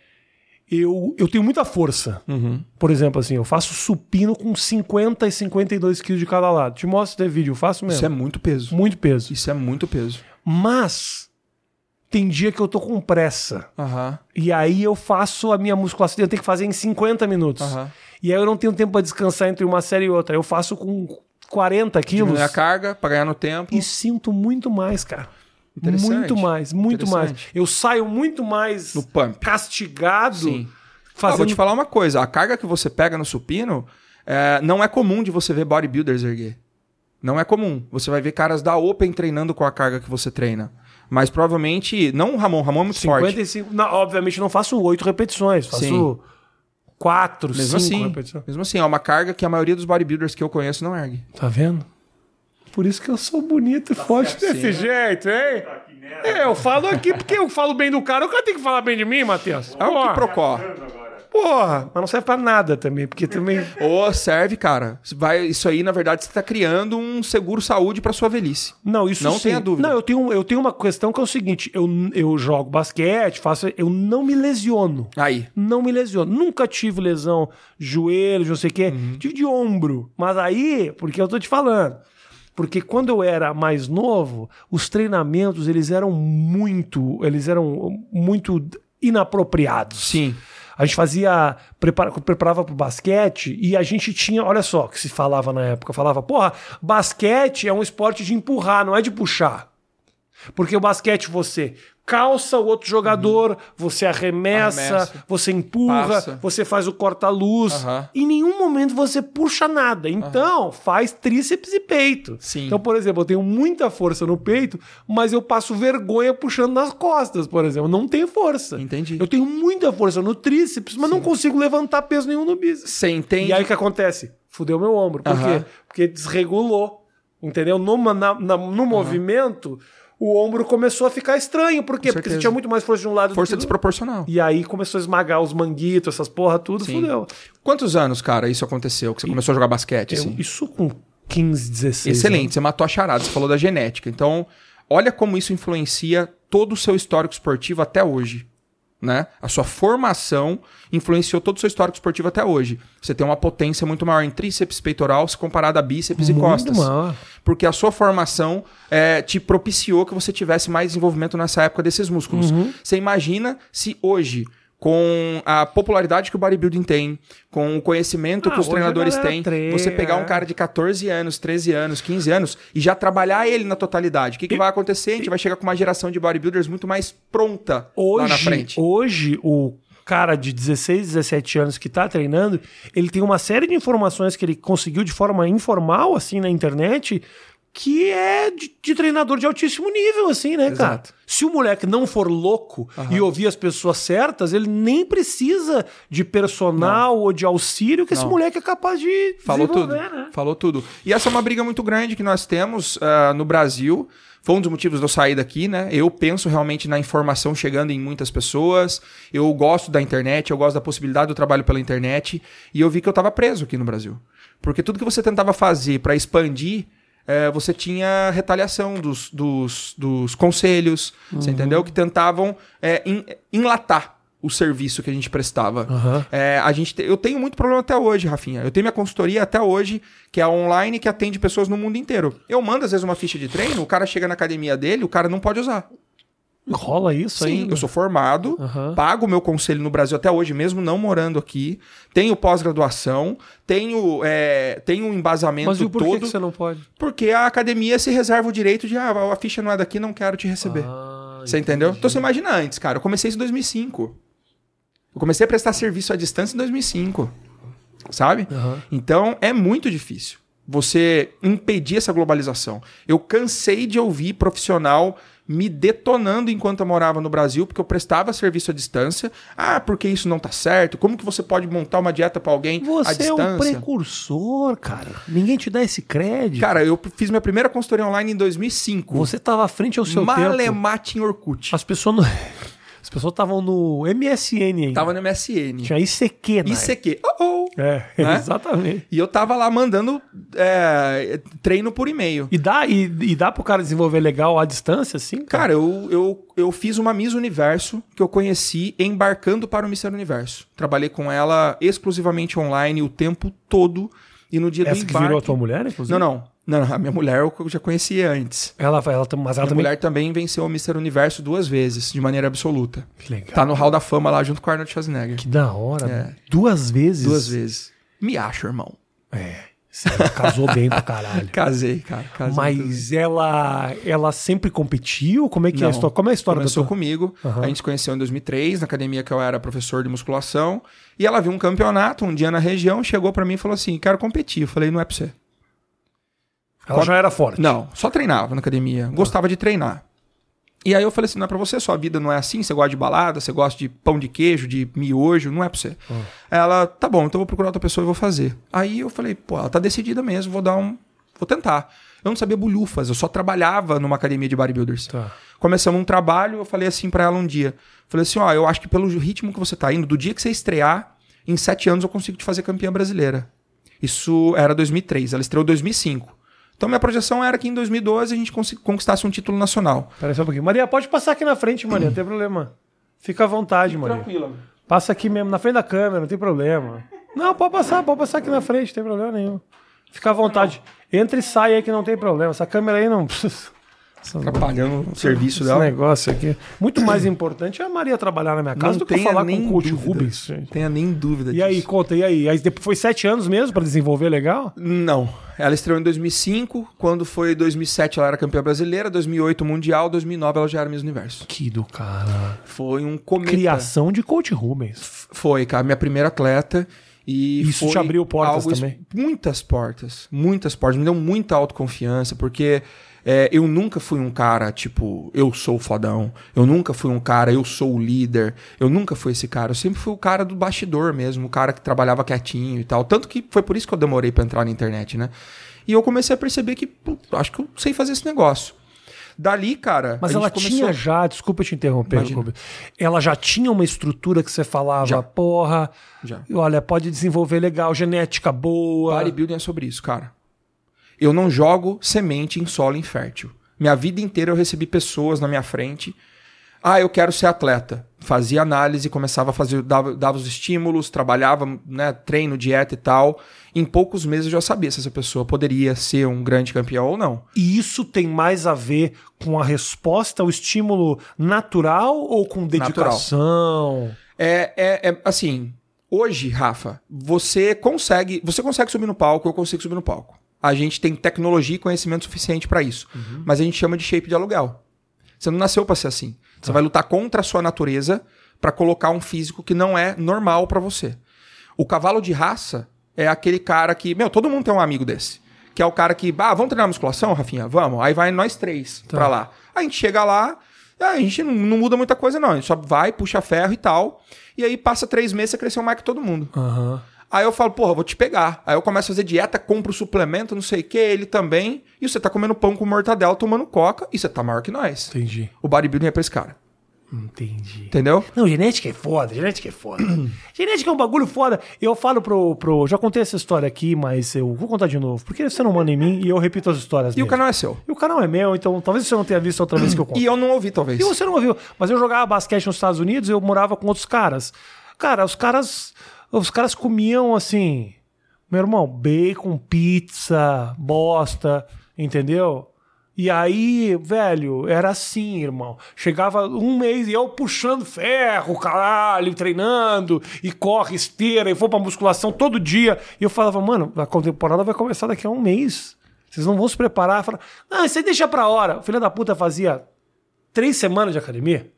Eu, eu tenho muita força. Por exemplo, assim, eu faço supino com 50 e 52 quilos de cada lado. Te mostro esse vídeo, eu faço mesmo. Isso é muito peso. Muito peso. Isso é muito peso. Mas tem dia que eu tô com pressa. Aham. E aí eu faço a minha musculação, eu tenho que fazer em 50 minutos. Aham. E aí eu não tenho tempo pra descansar entre uma série e outra. Eu faço com 40 quilos Diminui a carga pra ganhar no tempo. e sinto muito mais, cara. Interessante. Muito mais, muito mais. Eu saio muito mais No pump. castigado Sim. Ah, fazendo vou te falar uma coisa. A carga que você pega no supino é, não é comum de você ver bodybuilders erguer. Não é comum. Você vai ver caras da Open treinando com a carga que você treina. Mas provavelmente, não o Ramon, o Ramon é muito forte. 55. Não, obviamente não faço oito repetições, faço. Quatro, Mesmo cinco assim, repetições. mesmo assim, é uma carga que a maioria dos bodybuilders que eu conheço não ergue. Tá vendo? Por isso que eu sou bonito e forte desse jeito, hein? É, eu falo aqui porque eu falo bem do cara. O cara tem que falar bem de mim, Matheus. É o que procó. Porra, mas não serve pra nada também, porque também. Ô, serve, cara. Vai, isso aí, na verdade, você tá criando um seguro saúde pra sua velhice. Não, isso Não sim. tenha dúvida. Não, eu tenho, eu tenho uma questão que é o seguinte: eu, eu jogo basquete, faço. Eu não me lesiono. Aí. Não me lesiono. Nunca tive lesão, joelho, não sei o quê. Uhum. Tive de ombro. Mas aí, porque eu tô te falando. Porque quando eu era mais novo, os treinamentos, eles eram muito, eles eram muito inapropriados. Sim. A gente fazia, prepara, preparava pro basquete e a gente tinha, olha só o que se falava na época, falava, porra, basquete é um esporte de empurrar, não é de puxar. Porque o basquete você calça o outro jogador, você arremessa, Uhum. Arremessa. você empurra, Passa. você faz o corta-luz. Aham. Em nenhum momento você puxa nada. Então, faz tríceps e peito. Sim. Então, por exemplo, eu tenho muita força no peito, mas eu passo vergonha puxando nas costas, por exemplo. Não tenho força. Entendi. Eu tenho muita força no tríceps, mas não consigo levantar peso nenhum no bíceps. Você entende? E aí o que acontece? Fudeu meu ombro. Por quê? Porque desregulou. Entendeu? Numa- na- na- no movimento, o ombro começou a ficar estranho. Por quê? Porque você tinha muito mais força de um lado Força do que desproporcional. E aí começou a esmagar os manguitos, essas porra tudo, Sim. fudeu. Quantos anos, cara, isso aconteceu? Que você começou a jogar basquete, Eu- assim? isso com 15, 16 Excelente, você matou a charada, você falou da genética. Então, olha como isso influencia todo o seu histórico esportivo até hoje. Né? A sua formação influenciou todo o seu histórico esportivo até hoje. Você tem uma potência muito maior em tríceps, peitoral, se comparado a bíceps e Muito costas. maior. Porque a sua formação é, te propiciou que você tivesse mais desenvolvimento nessa época desses músculos. Uhum. Você imagina se hoje, com a popularidade que o bodybuilding tem, com o conhecimento Ah, que os treinadores têm, treina, você pegar um cara de 14 anos, 13 anos, 15 anos e já trabalhar ele na totalidade. O que, que vai acontecer? A gente vai chegar com uma geração de bodybuilders muito mais pronta Hoje, lá na frente. hoje o cara de 16, 17 anos que tá treinando, ele tem uma série de informações que ele conseguiu de forma informal, assim, na internet, que é de, de treinador de altíssimo nível, assim, né, cara? Exato. Se o moleque não for louco e ouvir as pessoas certas, ele nem precisa de personal ou de auxílio que esse Não. moleque é capaz de Falou tudo. né? Falou tudo. E essa é uma briga muito grande que nós temos ah, no Brasil. Foi um dos motivos de eu sair daqui, né? Eu penso realmente na informação chegando em muitas pessoas. Eu gosto da internet, eu gosto da possibilidade do trabalho pela internet. E eu vi que eu estava preso aqui no Brasil. Porque tudo que você tentava fazer para expandir, eh, você tinha retaliação dos, dos, dos conselhos, você entendeu? Que tentavam en- enlatar o serviço que a gente prestava. Aham. É, a gente te- eu tenho muito problema até hoje, Rafinha. Eu tenho minha consultoria até hoje, que é online, que atende pessoas no mundo inteiro. Eu mando, às vezes, uma ficha de treino, o cara chega na academia dele, o cara não pode usar. Rola isso Sim, ainda? eu sou formado, Aham. pago o meu conselho no Brasil até hoje, mesmo não morando aqui. Tenho pós-graduação, tenho, é, tenho um embasamento Mas e porquê todo. que você não pode? Porque a academia se reserva o direito de, ah, a ficha não é daqui, não quero te receber. Ah, Você entendeu? entendi. Então você imagina antes, cara. Eu comecei isso em 2005. Eu comecei a prestar serviço à distância em 2005. Sabe? Aham. Então é muito difícil você impedir essa globalização. Eu cansei de ouvir profissional me detonando enquanto eu morava no Brasil, porque eu prestava serviço à distância. Ah, porque isso não tá certo? Como que você pode montar uma dieta pra alguém à Você é distância? um precursor, cara. Ninguém te dá esse crédito. Cara, eu fiz minha primeira consultoria online em 2005. Você estava à frente ao seu tempo. Malemate em Orkut. As pessoas não... As pessoas estavam no MSN ainda. Tava no MSN. Tinha ICQ, né? ICQ. Oh, oh. É, Né? exatamente. E eu tava lá mandando é, treino por e-mail. E dá, e, e dá pro cara desenvolver legal à distância, assim, cara? Cara, eu, eu, eu fiz uma Miss Universo que eu conheci embarcando para o Mister Universo. Trabalhei com ela exclusivamente online o tempo todo. E no dia Essa do que embarque... virou a tua mulher, inclusive? Não, não. Não, não, a minha mulher eu já conhecia antes. Ela, ela, mas ela Minha também. mulher também venceu o Mr. Universo duas vezes, de maneira absoluta. Que legal. Tá no Hall da Fama lá junto com o Arnold Schwarzenegger. Que da hora. É. Duas vezes. Duas vezes. Me acho, irmão. É. Você casou bem pra caralho. Casei, cara. Casei Mas ela, ela sempre competiu? Como é que é a Não. história? Como é a história Começou da tua... comigo. Aham. A gente se conheceu em 2003, na academia que eu era professor de musculação. E ela viu um campeonato um dia na região, chegou pra mim e falou assim: quero competir. Eu falei: não é pra você. Ela já era forte. Não, só treinava na academia. Gostava de treinar. E aí eu falei assim: não é pra você, sua vida não é assim, você gosta de balada, você gosta de pão de queijo, de miojo, não é pra você. Ela, tá bom, então eu vou procurar outra pessoa e vou fazer. Aí eu falei, pô, ela tá decidida mesmo, vou dar um. Vou tentar. Eu não sabia bolhufas, eu só trabalhava numa academia de bodybuilders. Tá. Começamos um trabalho, eu falei assim pra ela um dia. Falei assim, ó, eu acho que pelo ritmo que você tá indo, do dia que você estrear, em sete anos eu consigo te fazer campeã brasileira. Isso era 2003, ela estreou em 2005. Então minha projeção era que em 2012 a gente conquistasse um título nacional. Pera aí só um pouquinho. Maria, pode passar aqui na frente, Maria, não tem problema. Fica à vontade, Maria. Tranquila. Passa aqui mesmo, na frente da câmera, não tem problema. Não, pode passar, pode passar aqui na frente, não tem problema nenhum. Fica à vontade. Entra e sai aí que não tem problema. Essa câmera aí não. Atrapalhando o serviço Esse dela. negócio aqui. Muito mais importante é a Maria trabalhar na minha casa Não do que tenha falar nem com o coach dúvida. Rubens. gente. Tenha nem dúvida E aí, disso. conta, e aí? Aí depois foi sete anos mesmo pra desenvolver legal? Não. Ela estreou em 2005. Quando foi 2007 ela era campeã brasileira. 2008 mundial. 2009 ela já era Miss Universo. Que do cara. Foi um cometa. Criação de coach Rubens. Foi, cara, minha primeira atleta. E Isso te abriu portas também? Muitas portas. Muitas portas. Me deu muita autoconfiança, porque é, eu nunca fui um cara, tipo, eu sou fodão. Eu nunca fui um cara, eu sou o líder. Eu nunca fui esse cara. Eu sempre fui o cara do bastidor mesmo, o cara que trabalhava quietinho e tal. Tanto que foi por isso que eu demorei pra entrar na internet, né? E eu comecei a perceber que, acho que eu sei fazer esse negócio. Dali, cara. Mas ela começou- tinha já, desculpa te interromper. Rubens. Ela já tinha uma estrutura que você falava, Já. porra, Já. olha, pode desenvolver legal, genética boa. Bodybuilding é sobre isso, cara. Eu não jogo semente em solo infértil. Minha vida inteira eu recebi pessoas na minha frente. Ah, eu quero ser atleta. Fazia análise, começava a fazer, dava, dava os estímulos, trabalhava, né, treino, dieta e tal. Em poucos meses eu já sabia se essa pessoa poderia ser um grande campeão ou não. E isso tem mais a ver com a resposta ao estímulo natural ou com dedicação? É, é, é assim, hoje, Rafa, você consegue, você consegue subir no palco, eu consigo subir no palco. A gente tem tecnologia e conhecimento suficiente para isso. Mas a gente chama de shape de aluguel. Você não nasceu para ser assim. Você vai lutar contra a sua natureza para colocar um físico que não é normal para você. O cavalo de raça é aquele cara que, meu, todo mundo tem um amigo desse. Que é o cara que, ah, vamos treinar musculação, Rafinha? Vamos. Aí vai nós três pra lá. Aí a gente chega lá, ah, a gente não, não muda muita coisa, não. A gente só vai, puxa ferro e tal. E aí passa três meses, você cresceu mais que todo mundo. Aham. Aí eu falo, porra, vou te pegar. Aí eu começo a fazer dieta, compro suplemento, não sei o que, ele também. E você tá comendo pão com mortadela, tomando coca, e você tá maior que nós. Entendi. O bodybuilding é pra esse cara. Entendi. Entendeu? Não, genética é foda, genética é foda. genética é um bagulho foda. Eu falo pro, pro. Já contei essa história aqui, mas eu vou contar de novo. Porque você não manda em mim e eu repito as histórias. E o mesmo. canal é seu. E o canal é meu, então talvez você não tenha visto outra vez que eu conto. E eu não ouvi, talvez. E você não ouviu. Mas eu jogava basquete nos Estados Unidos e eu morava com outros caras. Cara, os caras. Os caras comiam assim. Meu irmão, bacon, pizza, bosta, entendeu? E aí, velho, era assim, irmão. Chegava um mês e eu puxando ferro, caralho, treinando, e corre, esteira, e vou pra musculação todo dia. E eu falava, mano, a temporada vai começar daqui a um mês. Vocês não vão se preparar. Fala, não, aí deixa pra hora. O filho da puta fazia três semanas de academia.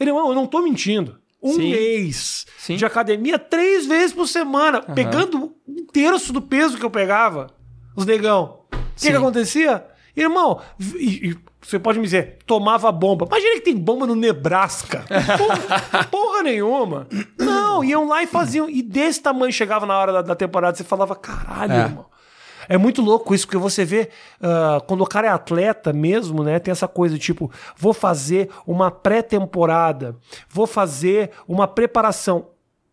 Ele, eu não tô mentindo. Um Sim. mês Sim. de academia três vezes por semana, pegando um terço do peso que eu pegava. Os negão. O que, que acontecia? Irmão, e- e você pode me dizer, tomava bomba. Imagina que tem bomba no Nebraska. Porra, porra nenhuma. Não, iam lá e faziam. E desse tamanho chegava na hora da, da temporada, você falava, caralho, É. irmão. É muito louco isso, porque você vê, ah, quando o cara é atleta mesmo, né? Tem essa coisa tipo, vou fazer uma pré-temporada, vou fazer uma preparação.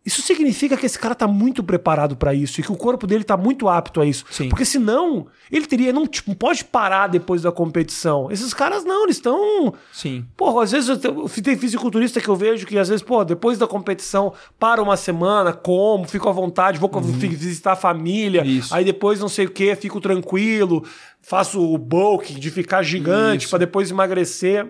Isso significa que esse cara tá muito preparado pra isso e que o corpo dele tá muito apto a isso. Sim. Porque senão, ele teria. Não tipo, pode parar depois da competição. Esses caras não, eles estão. Sim. Porra, às vezes eu te- tem fisiculturista que eu vejo que às vezes, pô, depois da competição, para uma semana, como, fico à vontade, vou vi- visitar a família, Uhum. Isso. aí depois não sei o que, fico tranquilo, faço o bulk de ficar gigante pra depois emagrecer.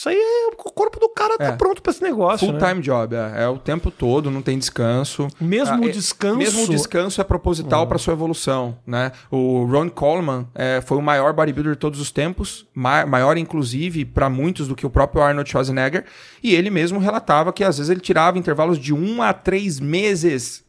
Isso aí é o corpo do cara tá É. pronto pra esse negócio. Full né? time job, é, é o tempo todo, não tem descanso. Mesmo Ah, o é- descanso. Mesmo o descanso é proposital para sua evolução, né? O Ron Coleman é, foi o maior bodybuilder de todos os tempos, ma- maior inclusive para muitos do que o próprio Arnold Schwarzenegger, e ele mesmo relatava que às vezes ele tirava intervalos de um a três meses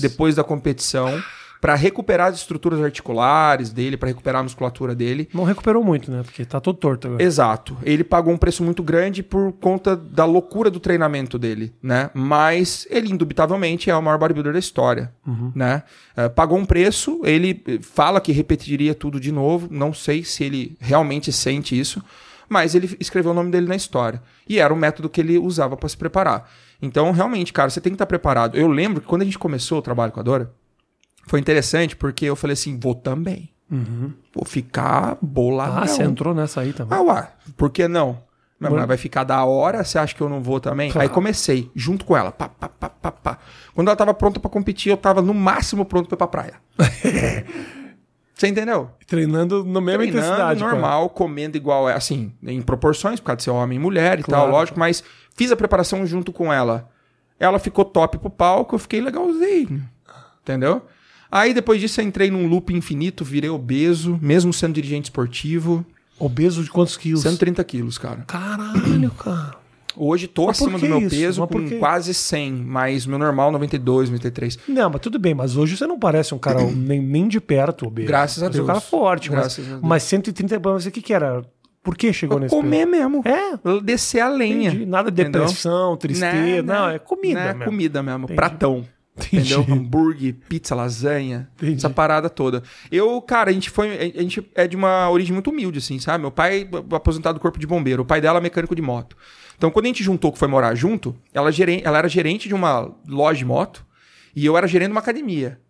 depois da competição para recuperar as estruturas articulares dele, para recuperar a musculatura dele. Não recuperou muito, né? Porque tá todo torto agora. Exato. Ele pagou um preço muito grande por conta da loucura do treinamento dele, né? Mas ele, indubitavelmente, é o maior bodybuilder da história, né? Eh, pagou um preço, ele eh, fala que repetiria tudo de novo, não sei se ele realmente sente isso, mas ele escreveu o nome dele na história. E era o método que ele usava para se preparar. Então, realmente, cara, você tem que estar preparado. Eu lembro que quando a gente começou o trabalho com a Dora, foi interessante porque eu falei assim, vou também. Vou ficar boladão. Ah, você entrou nessa aí também. Ah, ué, por que não? Vai ficar da hora, você acha que eu não vou também? Claro. Aí comecei, junto com ela. Pá, pá, pá, pá, pá. Quando ela tava pronta pra competir, eu tava no máximo pronto pra ir pra praia. você entendeu? Treinando na mesma Treinando intensidade. normal, comendo igual, é, assim, em proporções, por causa de ser homem e mulher e Claro. tal, lógico, mas fiz a preparação junto com ela. Ela ficou top pro palco, eu fiquei legalzinho. Entendeu? Aí depois disso eu entrei num loop infinito, virei obeso, mesmo sendo dirigente esportivo. Obeso de quantos quilos? 130 quilos, cara. Caralho, cara. Hoje tô Mas acima do meu isso? peso Mas com quase 100, mas meu normal 92, 93. Não, mas tudo bem, mas hoje você não parece um cara nem, nem de perto obeso. Graças a Parece um Deus. cara forte, Graças mas, Deus. mas 130 mas o que que era? Por que chegou nesse Comer mesmo. É, Descer a lenha. entendi. Nada de depressão, tristeza, não, é comida Né, mesmo. comida mesmo. Entendi. Pratão. Entendi. Entendeu? Hambúrguer, pizza, lasanha, Entendi. essa parada toda. Eu, cara, a gente foi. A gente é de uma origem muito humilde, assim, sabe? Meu pai, aposentado do corpo de bombeiro, o pai dela, mecânico de moto. Então, quando a gente juntou, que foi morar junto, ela, geren- ela era gerente de uma loja de moto e eu era gerente de uma academia.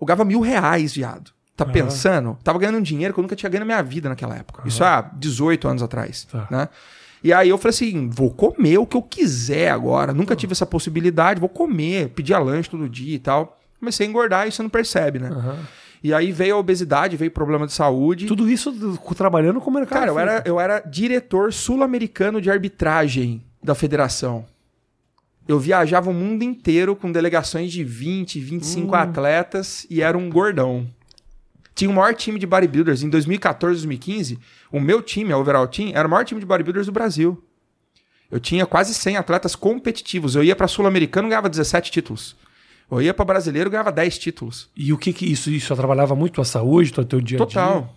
Eu ganhava mil reais, viado. Tá Aham. pensando? Tava ganhando um dinheiro que eu nunca tinha ganho na minha vida naquela época. Isso há 18 anos atrás, Tá. né? E aí eu falei assim, vou comer o que eu quiser agora. Nunca tive essa possibilidade, vou comer, pedir lanche todo dia e tal. Comecei a engordar e você não percebe, né? Aham. E aí veio a obesidade, veio problema de saúde. Tudo isso do- trabalhando com o mercado. Cara, eu era, eu era diretor sul-americano de arbitragem da federação. Eu viajava o mundo inteiro com delegações de 20, 25 atletas e era um gordão. Tinha o maior time de bodybuilders. Em 2014, 2015, o meu time, a Overall Team, era o maior time de bodybuilders do Brasil. Eu tinha quase 100 atletas competitivos. Eu ia para sul-americano e ganhava 17 títulos. Eu ia para brasileiro e ganhava 10 títulos. E o que que isso, isso atrapalhava muito a saúde, o teu dia a dia? Total.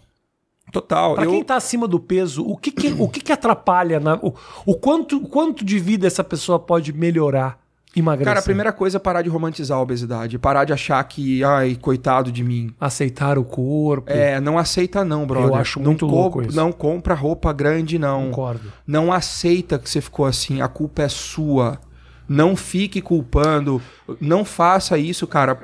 Total. Pra eu... quem tá acima do peso, o que que, o que, que atrapalha? Na, o, o quanto, quanto de vida essa pessoa pode melhorar Cara, a primeira coisa é parar de romantizar a obesidade. Parar de achar que, ai, coitado de mim. Aceitar o corpo. É, não aceita não, brother. Eu acho não muito co- louco isso. Não compra roupa grande, não. Concordo. Não aceita que você ficou assim. A culpa é sua. Não fique culpando. Não faça isso, cara.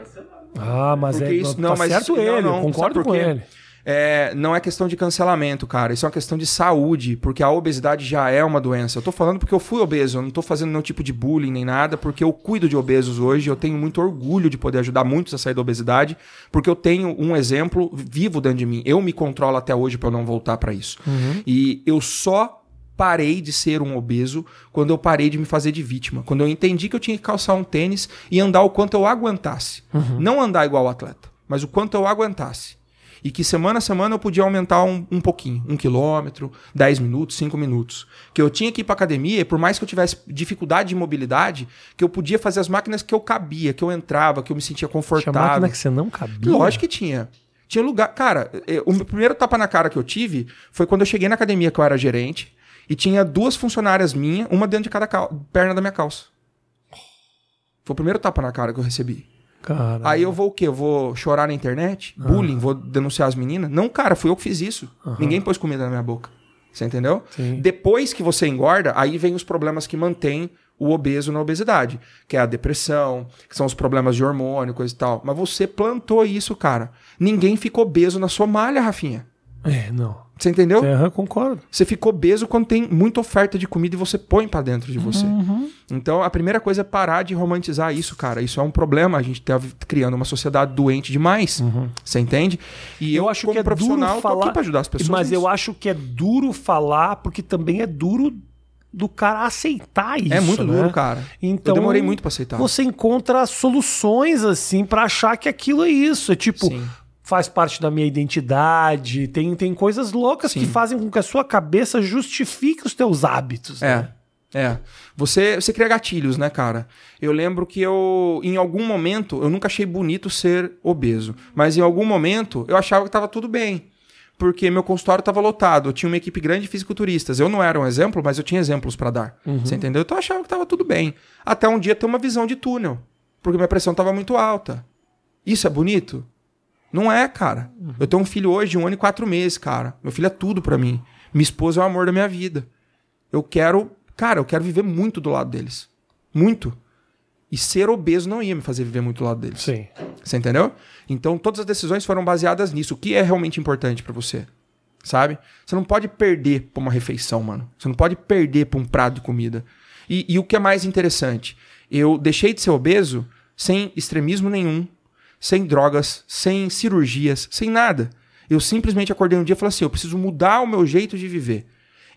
Ah, mas Porque é. isso- tá não, mas certo isso- não, ele, não, eu concordo com ele. É, não é questão de cancelamento, cara. Isso é uma questão de saúde, porque a obesidade já é uma doença. Eu tô falando porque eu fui obeso, eu não tô fazendo nenhum tipo de bullying nem nada, porque eu cuido de obesos hoje, eu tenho muito orgulho de poder ajudar muitos a sair da obesidade, porque eu tenho um exemplo vivo dentro de mim. Eu me controlo até hoje pra eu não voltar pra isso. E eu só parei de ser um obeso quando eu parei de me fazer de vítima. Quando eu entendi que eu tinha que calçar um tênis e andar o quanto eu aguentasse. Não andar igual o atleta, mas o quanto eu aguentasse. E que semana a semana eu podia aumentar um, um pouquinho, um quilômetro, 10 minutos, 5 minutos. Que eu tinha que ir pra academia, e por mais que eu tivesse dificuldade de mobilidade, que eu podia fazer as máquinas que eu cabia, que eu entrava, que eu me sentia Tinha confortável. máquina que você não cabia. Lógico que tinha. Tinha lugar. Cara, eh, o meu primeiro tapa na cara que eu tive foi quando eu cheguei na academia que eu era gerente e tinha duas funcionárias minhas, uma dentro de cada perna da minha calça. Foi o primeiro tapa na cara que eu recebi. Aí eu vou o quê? Eu vou chorar na internet? Bullying? Vou denunciar as meninas? Não, cara, fui eu que fiz isso. Ninguém pôs comida na minha boca. Você entendeu? Sim. Depois que você engorda, aí vem os problemas que mantêm o obeso na obesidade, que é a depressão, que são os problemas de hormônio, coisa e tal. Mas você plantou isso, cara. Ninguém ficou obeso na sua malha, Rafinha. É, não. Você entendeu? É, concordo. Você ficou obeso quando tem muita oferta de comida e você põe pra dentro de você. Uhum. Então, a primeira coisa é parar de romantizar isso, cara. Isso é um problema. A gente tá criando uma sociedade doente demais. Você entende? E eu, Uhum. Eu acho como que é profissional, duro tô falar, aqui pra ajudar as pessoas. Mas nisso. eu acho que é duro falar, porque também é duro do cara aceitar isso. É muito né? duro, cara. Então, eu demorei muito pra aceitar. Você encontra soluções assim pra achar que aquilo é isso. É tipo, Sim. Faz parte da minha identidade. Tem, tem coisas loucas que Sim. fazem com que a sua cabeça justifique os teus hábitos. né? É. É. Você, você cria gatilhos, né, cara? Eu lembro que eu, em algum momento, eu nunca achei bonito ser obeso. Mas em algum momento, eu achava que tava tudo bem. Porque meu consultório tava lotado. Eu tinha uma equipe grande de fisiculturistas. Eu não era um exemplo, mas eu tinha exemplos pra dar. Você entendeu? Então eu achava que tava tudo bem. Até um dia ter uma visão de túnel. Porque minha pressão tava muito alta. Isso é bonito? Não é, cara. Eu tenho um filho hoje de um ano e quatro meses, cara. Meu filho é tudo pra mim. Minha esposa é o amor da minha vida. Eu quero, cara, eu quero viver muito do lado deles. Muito. E ser obeso não ia me fazer viver muito do lado deles. Sim. Você entendeu? Então todas as decisões foram baseadas nisso. O que é realmente importante pra você? Sabe? Você não pode perder pra uma refeição, mano. Você não pode perder pra um prato de comida. E, e o que é mais interessante? Eu deixei de ser obeso sem extremismo nenhum, sem drogas, sem cirurgias, sem nada. Eu simplesmente acordei um dia e falei assim: eu preciso mudar o meu jeito de viver.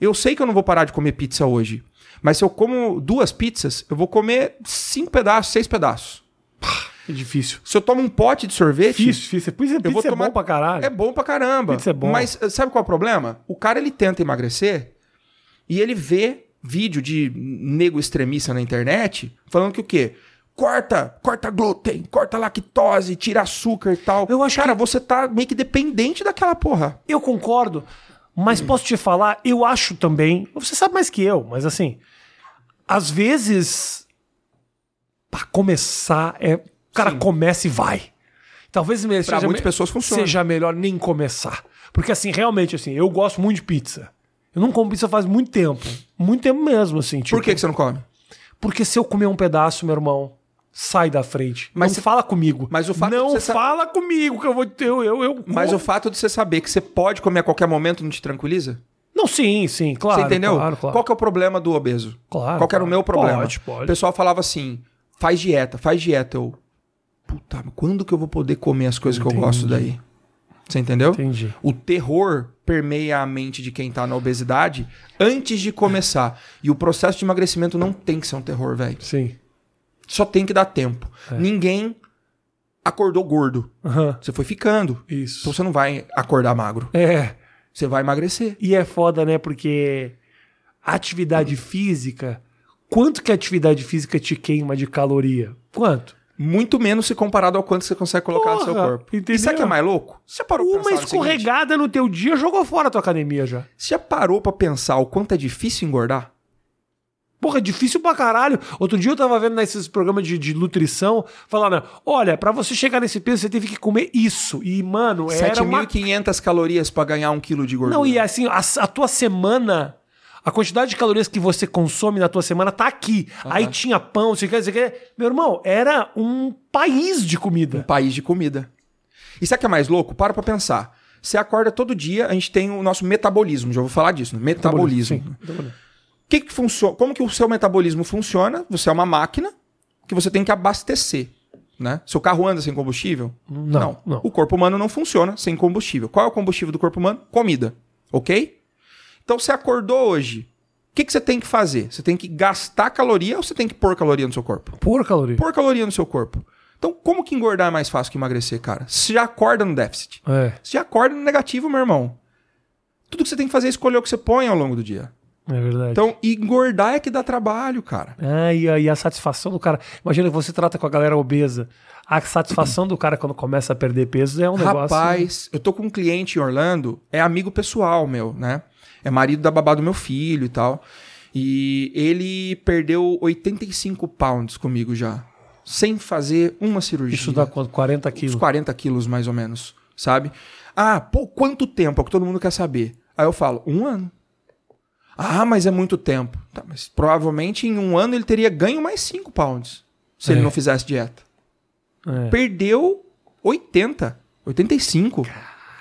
Eu sei que eu não vou parar de comer pizza hoje, mas se eu como duas pizzas, eu vou comer cinco pedaços, seis pedaços. É difícil. Se eu tomo um pote de sorvete, Difícil, difícil. Pizza, eu vou pizza é tomar... bom pra caralho. É bom pra caramba. Pizza é bom. Mas eh, sabe qual é o problema? O cara ele tenta emagrecer e ele vê vídeo de nego extremista na internet falando que o quê? Corta, corta glúten, corta lactose, tira açúcar e tal. Eu acho cara, que- você tá meio que dependente daquela porra. Eu concordo, mas posso te falar, eu acho também. Você sabe mais que eu, mas assim, às vezes, pra começar, é, o cara Sim. começa e vai. Talvez seja, muitas pessoas funciona. seja melhor nem começar. Porque assim, realmente, assim, eu gosto muito de pizza. Eu não como pizza faz muito tempo. Muito tempo mesmo, assim. Tipo, Por que, que você não come? Porque se eu comer um pedaço, meu irmão, sai da frente. Mas não fala comigo. Mas o fato não você sa- fala comigo que eu vou eu eu, eu Mas o fato de você saber que você pode comer a qualquer momento não te tranquiliza? Não, sim, sim, claro. você entendeu? Claro, claro. Qual que é o problema do obeso? Claro, Qual que era o meu problema? Pode, pode. O pessoal falava assim: faz dieta, faz dieta. Eu, puta, mas quando que eu vou poder comer as coisas que eu Entendi. gosto daí? Você entendeu? Entendi. O terror permeia a mente de quem tá na obesidade antes de começar. E o processo de emagrecimento não tem que ser um terror, velho. Sim. Só tem que dar tempo. É. Ninguém acordou gordo. Aham. Você foi ficando. Isso. Então você não vai acordar magro. É. Você vai emagrecer. E é foda, né? Porque atividade física. Quanto que a atividade física te queima de caloria? Quanto? Muito menos se comparado ao quanto você consegue colocar no seu Porra, corpo. entendeu? E sabe o que é mais louco? Você parou pra Uma pensar no seguinte? escorregada no teu dia jogou fora a tua academia já. Você já parou pra pensar o quanto é difícil engordar? Porra, é difícil pra caralho. Outro dia eu tava vendo nesses programas de, de nutrição, falando: olha, pra você chegar nesse peso, você teve que comer isso. E, mano, era uma 7.500 calorias pra ganhar um quilo de gordura. Não, e assim, a, a tua semana, a quantidade de calorias que você consome na tua semana tá aqui. Aí tinha pão, você quer dizer Meu irmão, era um país de comida. país de comida. E sabe o que é mais louco? Para pra pensar. Você acorda todo dia, a gente tem o nosso metabolismo. Já vou falar disso, né? Metabolismo. Sim, metabolismo. Que que funciona? Como que o seu metabolismo funciona? Você é uma máquina que você tem que abastecer. Né? Seu carro anda sem combustível? Não, não. O corpo humano não funciona sem combustível. Qual é o combustível do corpo humano? Comida. Ok? Então você acordou hoje. O que, que você tem que fazer? Você tem que gastar caloria ou você tem que pôr caloria no seu corpo? Pura caloria. Pôr caloria no seu corpo. Então, como que engordar é mais fácil que emagrecer, cara? Você já acorda no déficit. É, Você já acorda no negativo, meu irmão. Tudo que você tem que fazer é escolher o que você põe ao longo do dia. É verdade. Então, engordar é que dá trabalho, cara. Ah, e a, e a satisfação do cara. Imagina que você trata com a galera obesa. A satisfação do cara quando começa a perder peso é um negócio. Rapaz, eu tô com um cliente em Orlando, é amigo pessoal meu, né? É marido da babá do meu filho e tal. E ele perdeu 85 pounds comigo já. Sem fazer uma cirurgia. Isso dá quanto? 40 Uns quilos. 40 quilos, mais ou menos, sabe? Ah, pô, quanto tempo? É o que todo mundo quer saber. Aí eu falo, um ano. Ah, mas é muito tempo. Tá, mas provavelmente em um ano ele teria ganho mais 5 pounds se É. ele não fizesse dieta. É. Perdeu 80, 85.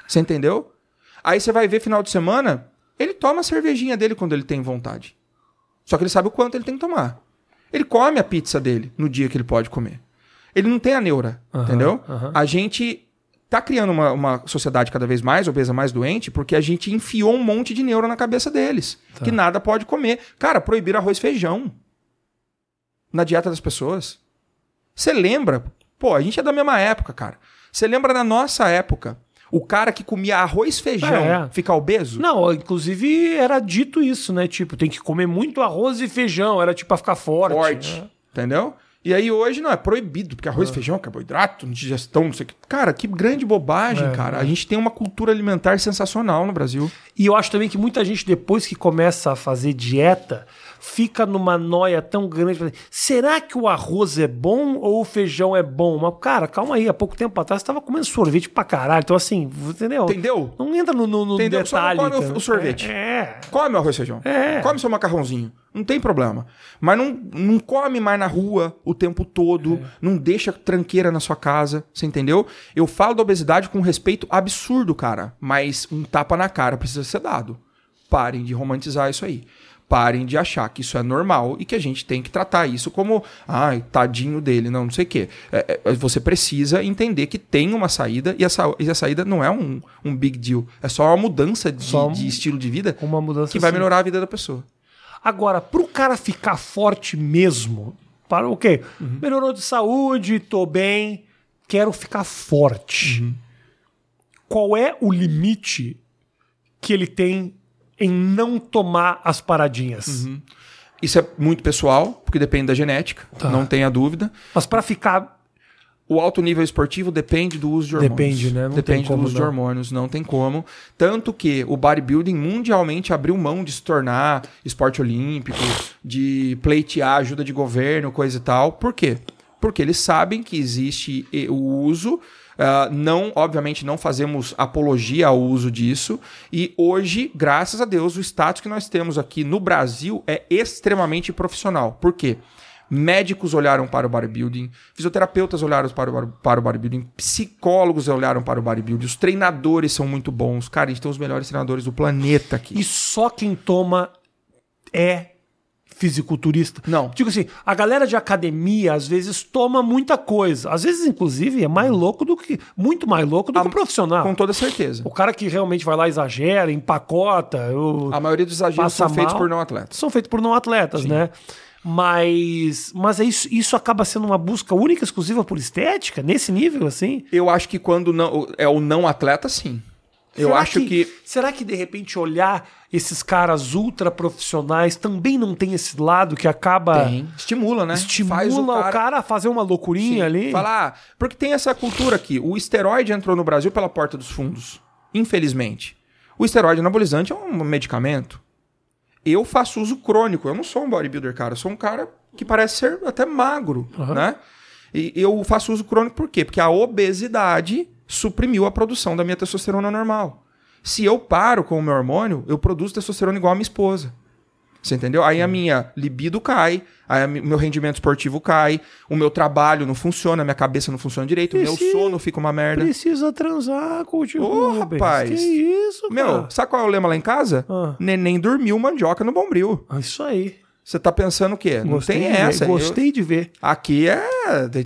Você entendeu? Aí você vai ver final de semana, ele toma a cervejinha dele quando ele tem vontade. Só que ele sabe o quanto ele tem que tomar. Ele come a pizza dele no dia que ele pode comer. Ele não tem a neura, entendeu? A gente tá criando uma, uma sociedade cada vez mais obesa, mais doente, porque a gente enfiou um monte de neura na cabeça deles. Tá. Que nada pode comer. Cara, proibir arroz e feijão na dieta das pessoas. Você lembra? Pô, a gente é da mesma época, cara. Você lembra da nossa época? O cara que comia arroz e feijão É. ficar obeso? Não, inclusive era dito isso, né? Tipo, tem que comer muito arroz e feijão. Era tipo pra ficar forte. forte. né? Entendeu? E aí hoje não, é proibido, porque arroz e feijão, é carboidrato, digestão, não sei o que. Cara, que grande bobagem, É, cara. é. A gente tem uma cultura alimentar sensacional no Brasil. E eu acho também que muita gente, depois que começa a fazer dieta, fica numa noia tão grande. Será que o arroz é bom ou o feijão é bom? Mas, cara, calma aí. Há pouco tempo atrás você tava comendo sorvete pra caralho. Então, assim, entendeu? Entendeu? Não entra no, no, no Entendeu? Só detalhe. come o- entendeu? o sorvete. É. Come o arroz e feijão. É. Come seu macarrãozinho. Não tem problema. Mas não, não come mais na rua o tempo todo. É. Não deixa tranqueira na sua casa. Você entendeu? Eu falo da obesidade com respeito absurdo, cara. Mas um tapa na cara precisa ser dado. Parem de romantizar isso aí. Parem de achar que isso é normal e que a gente tem que tratar isso como, ai, tadinho dele, não, não sei o quê. É, é, você precisa entender que tem uma saída e essa, e a saída não é um, um big deal. É só uma mudança de, Só um- de estilo de vida que vai assim. melhorar a vida da pessoa. Agora, pro cara ficar forte mesmo, para o quê? Melhorou de saúde, tô bem, quero ficar forte. Qual é o limite que ele tem em não tomar as paradinhas? Isso é muito pessoal, porque depende da genética, Tá. não tenha dúvida. Mas para ficar O alto nível esportivo depende do uso de hormônios. Depende, né? Não tem depende como do uso de não. hormônios, não tem como. Tanto que o bodybuilding mundialmente abriu mão de se tornar esporte olímpico, de pleitear ajuda de governo, coisa e tal. Por quê? Porque eles sabem que existe o uso. ah, não, obviamente, não fazemos apologia ao uso disso. E hoje, graças a Deus, o status que nós temos aqui no Brasil é extremamente profissional. Por quê? Médicos olharam para o bodybuilding, fisioterapeutas olharam para o, para o bodybuilding, psicólogos olharam para o bodybuilding, os treinadores são muito bons. Cara, a gente tem os melhores treinadores do planeta aqui. e só quem toma é fisiculturista. Não. Digo assim, a galera de academia às vezes toma muita coisa. Às vezes, inclusive, é mais louco do que. Muito mais louco do que o profissional. Com toda certeza. O cara que realmente vai lá exagera, empacota. o- A maioria dos exageros são feitos mal. por não atletas. São feitos por não atletas, né? Mas, mas é isso, isso acaba sendo uma busca única, exclusiva por estética, nesse nível, assim. Eu acho que quando não, é o não atleta, sim. Eu Será acho que, Será que, de repente, olhar esses caras ultra profissionais também não tem esse lado que acaba. tem. Estimula, né? Estimula Faz o, cara... a fazer uma loucurinha ali. Falar, ah, porque tem essa cultura aqui. O esteroide entrou no Brasil pela porta dos fundos. Infelizmente. O esteroide anabolizante é um medicamento. Eu faço uso crônico. Eu não sou um bodybuilder, cara. Eu sou um cara que parece ser até magro, Aham. né? E eu faço uso crônico por quê? Porque a obesidade suprimiu a produção da minha testosterona normal. Se eu paro com o meu hormônio, eu produzo testosterona igual a minha esposa. Você entendeu? Aí a minha libido cai, aí o meu rendimento esportivo cai, o meu trabalho não funciona, a minha cabeça não funciona direito, o meu sono fica uma merda. Precisa transar contigo. Ô, rapaz. Que isso, cara? Meu, sabe qual é o lema lá em casa? Ah. Neném dormiu, mandioca no bombril. Ah, Isso aí. Você tá pensando o quê? Não Gostei tem de ver, essa. Eu- Gostei de ver. aqui é.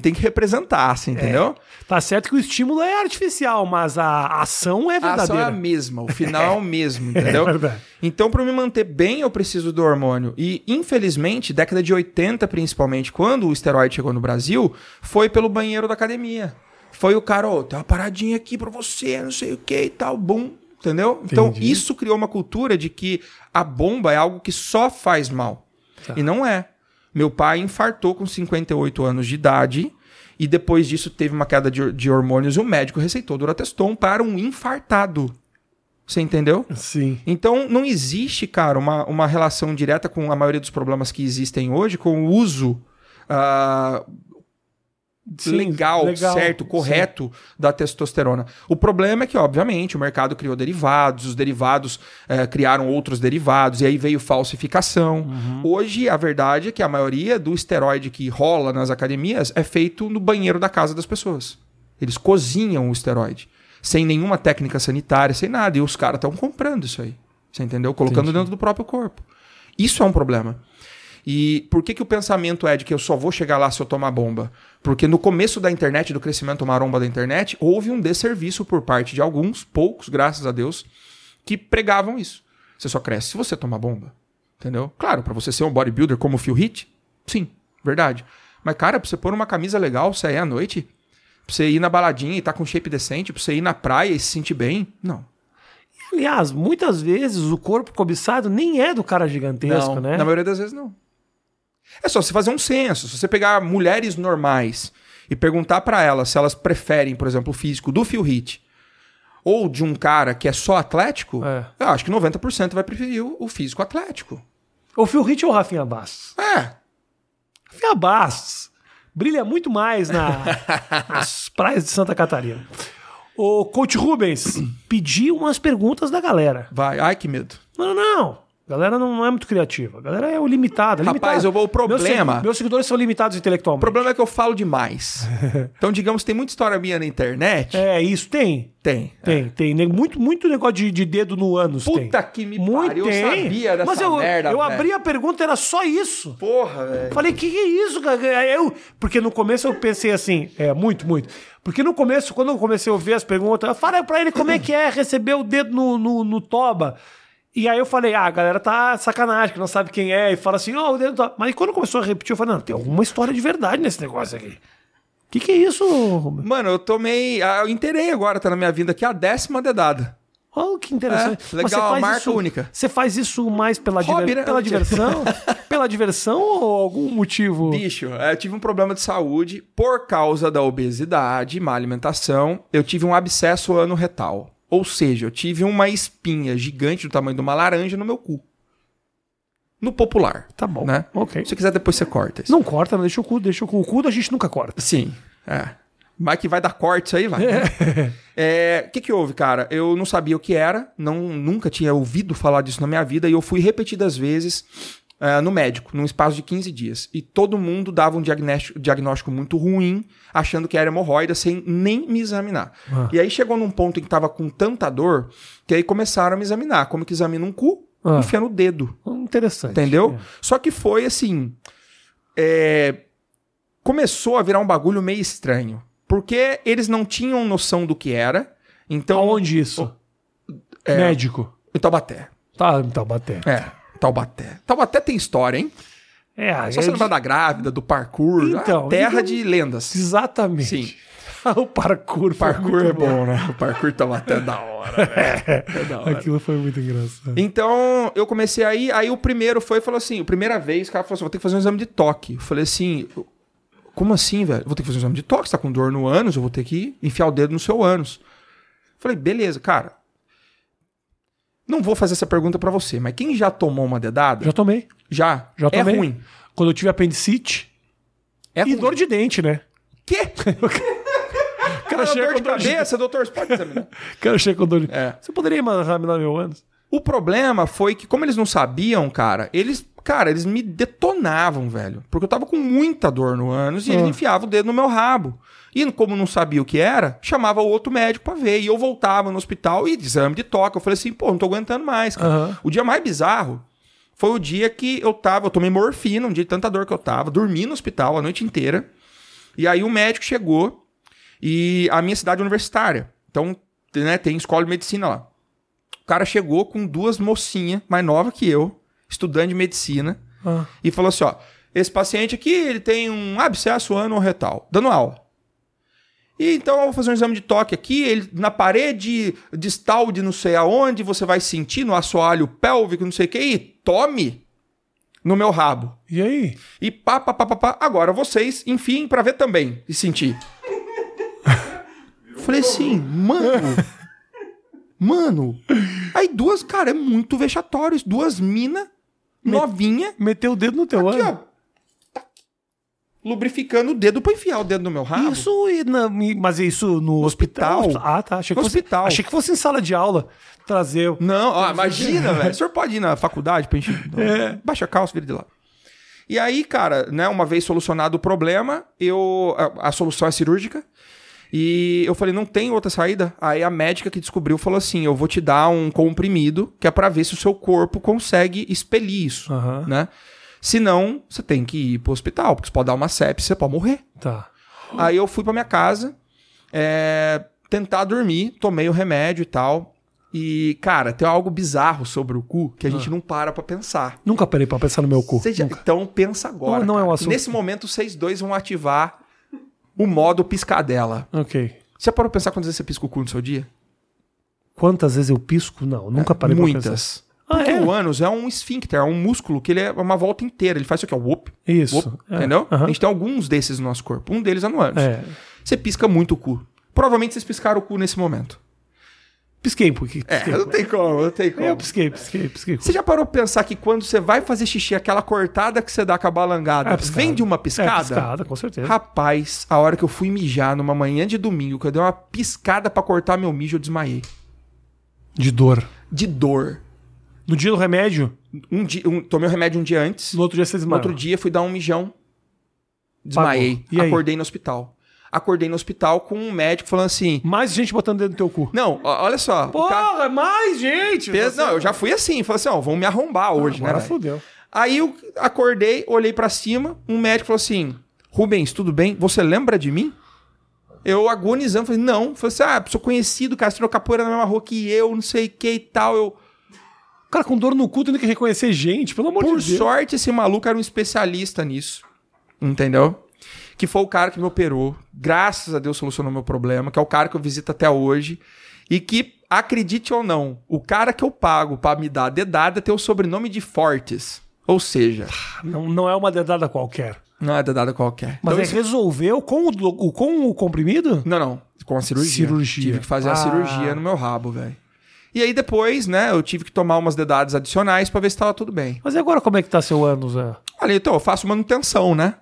Tem que representar, assim, entendeu? Tá certo que o estímulo é artificial, mas a ação é A ação é verdadeira. a mesma, o final é o mesmo, entendeu? É verdade. Então, para me manter bem, eu preciso do hormônio. E, infelizmente, década de 80, principalmente, quando o esteroide chegou no Brasil, foi pelo banheiro da academia. Foi o cara, ó, tem uma paradinha aqui pra você, não sei o que e tal, bum. Entendeu? Então, Entendi. isso criou uma cultura de que a bomba é algo que só faz mal. Tá. E não é. Meu pai infartou com 58 anos de idade e depois disso teve uma queda de, de hormônios e o médico receitou Durateston para um infartado. Você entendeu? Sim. Então, não existe, cara, uma, uma relação direta com a maioria dos problemas que existem hoje com o uso ah, Sim, legal, legal, certo, sim. correto da testosterona. O problema é que, obviamente, o mercado criou derivados, os derivados eh, criaram outros derivados, e aí veio falsificação. Uhum. Hoje, a verdade é que a maioria do esteroide que rola nas academias é feito no banheiro da casa das pessoas. Eles cozinham o esteroide, sem nenhuma técnica sanitária, sem nada, e os caras estão comprando isso aí. Você entendeu? Colocando Entendi. dentro do próprio corpo. Isso é um problema. E por que, que o pensamento é de que eu só vou chegar lá se eu tomar bomba? Porque no começo da internet, do crescimento maromba da internet, houve um desserviço por parte de alguns, poucos, graças a Deus, que pregavam isso. Você só cresce se você tomar bomba. Entendeu? Claro, pra você ser um bodybuilder como o Phil Heath, sim, verdade. Mas, cara, pra você pôr uma camisa legal, sair à noite, pra você ir na baladinha e tá com shape decente, pra você ir na praia e se sentir bem, não. Aliás, muitas vezes o corpo cobiçado nem é do cara gigantesco, não, né? Na maioria das vezes, não. É só você fazer um censo. Se você pegar mulheres normais e perguntar pra elas se elas preferem, por exemplo, o físico do Phil Heath ou de um cara que é só atlético, É. eu acho que 90% vai preferir o, o físico atlético. O Phil Heath ou o Rafinha Bastos? É. Rafinha Bastos brilha muito mais na- nas praias de Santa Catarina. O Coach Rubens pediu umas perguntas da galera. Vai. Ai, que medo. Não, não, não. A galera não, é muito criativa. A galera é o limitado. Rapaz, eu vou- o problema- Meus, meus seguidores são limitados O intelectualmente. problema é que eu falo demais. então, digamos, tem muita história minha na internet. É, isso tem. Tem. Tem, tem. Ne- Muito, muito negócio de, de dedo no ânus. tem. Puta que me Muito pariu, eu tem. sabia dessa Mas eu, merda, eu abri a pergunta, era só isso. Porra, velho. Falei, que que é isso, cara? Aí Eu, porque no começo eu pensei assim, é, muito, muito. Porque no começo, quando eu comecei a ouvir as perguntas, eu falei pra ele como é que é receber o dedo no, no, no toba. E aí eu falei, ah, a galera tá sacanagem, que não sabe quem é, e fala assim, ó, o dedo toba. Mas quando começou a repetir, eu falei, não, tem alguma história de verdade nesse negócio aqui. O que, que é isso, Rubens? Mano, eu tomei. ah, Eu inteirei agora, tá na minha vida aqui, a décima dedada. Oh, que interessante. É, legal, marca isso- única. Você faz isso mais pela, Hobby, diver- né? pela diversão? pela diversão ou algum motivo? Bicho, é, eu tive um problema de saúde por causa da obesidade, má alimentação. Eu tive um abscesso ano retal. Ou seja, eu tive uma espinha gigante do tamanho de uma laranja no meu cu. No popular. Tá bom. Né? Ok. Se você quiser, depois você corta isso. Não corta, não deixa o cu, deixa o cu. O cu a gente nunca corta. Sim, é. Mas que vai dar corte isso aí, vai. né? É, O que que houve, cara? Eu não sabia o que era, não, nunca tinha ouvido falar disso na minha vida e eu fui repetidas vezes é, no médico, num espaço de 15 dias. E todo mundo dava um diagnóstico, diagnóstico muito ruim, achando que era hemorroida, sem nem me examinar. Ah. E aí chegou num ponto em que tava com tanta dor, que aí começaram a me examinar. Como que examina um cu? Ah. Enfiando o dedo. Interessante. Entendeu? É. Só que foi assim. é, Começou a virar um bagulho meio estranho. Porque eles não tinham noção do que era. Então. Aonde isso? É. Médico. Em Taubaté. Tá, então bater. É, Taubaté. Taubaté tem história, hein? É, Só você é- lembrar da grávida, do parkour. Então, terra então- de lendas. Exatamente. Sim. o parkour. foi Parkour é bom, né? O parkour Taubaté é da hora, velho. É da hora. Aquilo foi muito engraçado. Então, eu comecei aí, aí o primeiro foi e falou assim: a primeira vez, o cara falou assim: vou ter que fazer um exame de toque. Eu falei assim: como assim, velho? Vou ter que fazer um exame de toque, você tá com dor no ânus, eu vou ter que enfiar o dedo no seu ânus. Falei, beleza, cara. Não vou fazer essa pergunta pra você, mas quem já tomou uma dedada? Já tomei. Já. Já é tomei. ruim. Quando eu tive apendicite É e ruim. dor de dente, né? Quê? O cara Ah, chega dor com de dor de cabeça, doutor, você pode examinar. O cara chega com dor de É. Você poderia examinar meu ânus? O problema foi que, como eles não sabiam, cara, eles, cara, eles me detonavam, velho. Porque eu tava com muita dor no ânus e Ah. eles enfiavam o dedo no meu rabo. E como não sabia o que era, chamava o outro médico pra ver. E eu voltava no hospital e exame de toque. Eu falei assim, pô, não tô aguentando mais. Aham. O dia mais bizarro foi o dia que eu tava, eu tomei morfina, um dia de tanta dor que eu tava, dormi no hospital a noite inteira. E aí o médico chegou e a minha cidade é universitária. Então, né, tem escola de medicina lá. O cara chegou com duas mocinhas mais novas que eu, estudante de medicina, Ah. e falou assim: ó, esse paciente aqui ele tem um abscesso anorretal, dando aula. E então eu vou fazer um exame de toque aqui, ele, na parede distal de não sei aonde, você vai sentir no assoalho pélvico, não sei o que, e tome no meu rabo. E aí? E pá, pá, pá, pá, pá. Agora vocês, enfim, pra ver também e sentir. Falei assim, mano. Mano. Aí duas, cara, é muito vexatório. Duas mina novinha. Meteu o dedo no teu Aqui, ânus? ó. Lubrificando o dedo pra enfiar o dedo no meu rabo. Isso, e na- mas isso no hospital? hospital. Ah, tá. Achei que, No fosse, hospital. achei que fosse em sala de aula trazer. o- Não, imagina, velho. O senhor pode ir na faculdade pra encher. É. Baixa a calça, vira de lá. E aí, cara, né, uma vez solucionado o problema, eu a, a solução é cirúrgica. E eu falei, não tem outra saída. Aí a médica que descobriu falou assim: eu vou te dar um comprimido que é pra ver se o seu corpo consegue expelir isso, Aham. né? Se não, você tem que ir pro hospital, porque você pode dar uma sepse, você pode morrer. Tá. Aí eu fui pra minha casa, é, tentar dormir, tomei o remédio e tal. E, cara, tem algo bizarro sobre o cu que a gente não para pra pensar. Nunca parei pra pensar no meu cu. Seja- Nunca. então pensa agora. Não, não é um assunto. Nesse momento, vocês dois vão ativar o modo piscadela. Ok. Você já parou pra pensar quantas vezes você pisca o cu no seu dia? Quantas vezes eu pisco? Não, nunca parei pra pensar. Muitas. Ah, Porque é? o ânus é um esfíncter, é um músculo que ele é uma volta inteira. Ele faz isso aqui, ó. Whoop, Isso. whoop, É. Entendeu? A gente tem alguns desses no nosso corpo. Um deles é no ânus. É. Você pisca muito o cu. Provavelmente vocês piscaram o cu nesse momento. Pisquei pouquinho. É, Pisquei. não tem como, não tem como. Eu pisquei, pisquei, pisquei. Você já parou pra pensar que quando você vai fazer xixi, aquela cortada que você dá com a balangada, É, piscada. vem de uma É, piscada? piscada, com certeza. Rapaz, a hora que eu fui mijar numa manhã de domingo, que eu dei uma piscada pra cortar meu mijo, eu desmaiei. De dor. De dor. No dia do remédio, Um dia, um- tomei o remédio um dia antes. no outro dia você No desmaiou. outro dia fui dar um mijão. Desmaiei. E? Acordei no hospital. Acordei no hospital com um médico falando assim: Mais gente botando dedo no teu cu. Não, ó, olha só. o cara Porra, mais gente! fez- não, eu já fui assim. Falei assim: ó, vão me arrombar hoje, Agora né? velho? fodeu. Aí eu acordei, olhei pra cima, um médico falou assim: Rubens, tudo bem? Você lembra de mim? Eu agonizando, falei, não. Falei assim, ah, sou conhecido, cara, você capoeira na mesma rua que eu, não sei o que e tal. Eu, Cara, com dor no cu, tendo que reconhecer gente, pelo amor por de Deus. sorte, esse maluco era um especialista nisso. Entendeu? Que foi o cara que me operou. Graças a Deus solucionou meu problema, que é o cara que eu visito até hoje. E que, acredite ou não, o cara que eu pago pra me dar a dedada tem o sobrenome de Fortes. Ou seja, Não, não é uma dedada qualquer. não é dedada qualquer. Mas Então, aí isso- resolveu com o- com o comprimido? Não, não. Com a cirurgia. Cirurgia. Tive que fazer Ah. a cirurgia no meu rabo, velho. E aí depois, né, eu tive que tomar umas dedadas adicionais pra ver se tava tudo bem. Mas e agora como é que tá seu ânus, Zé? Olha, então, eu faço manutenção, né?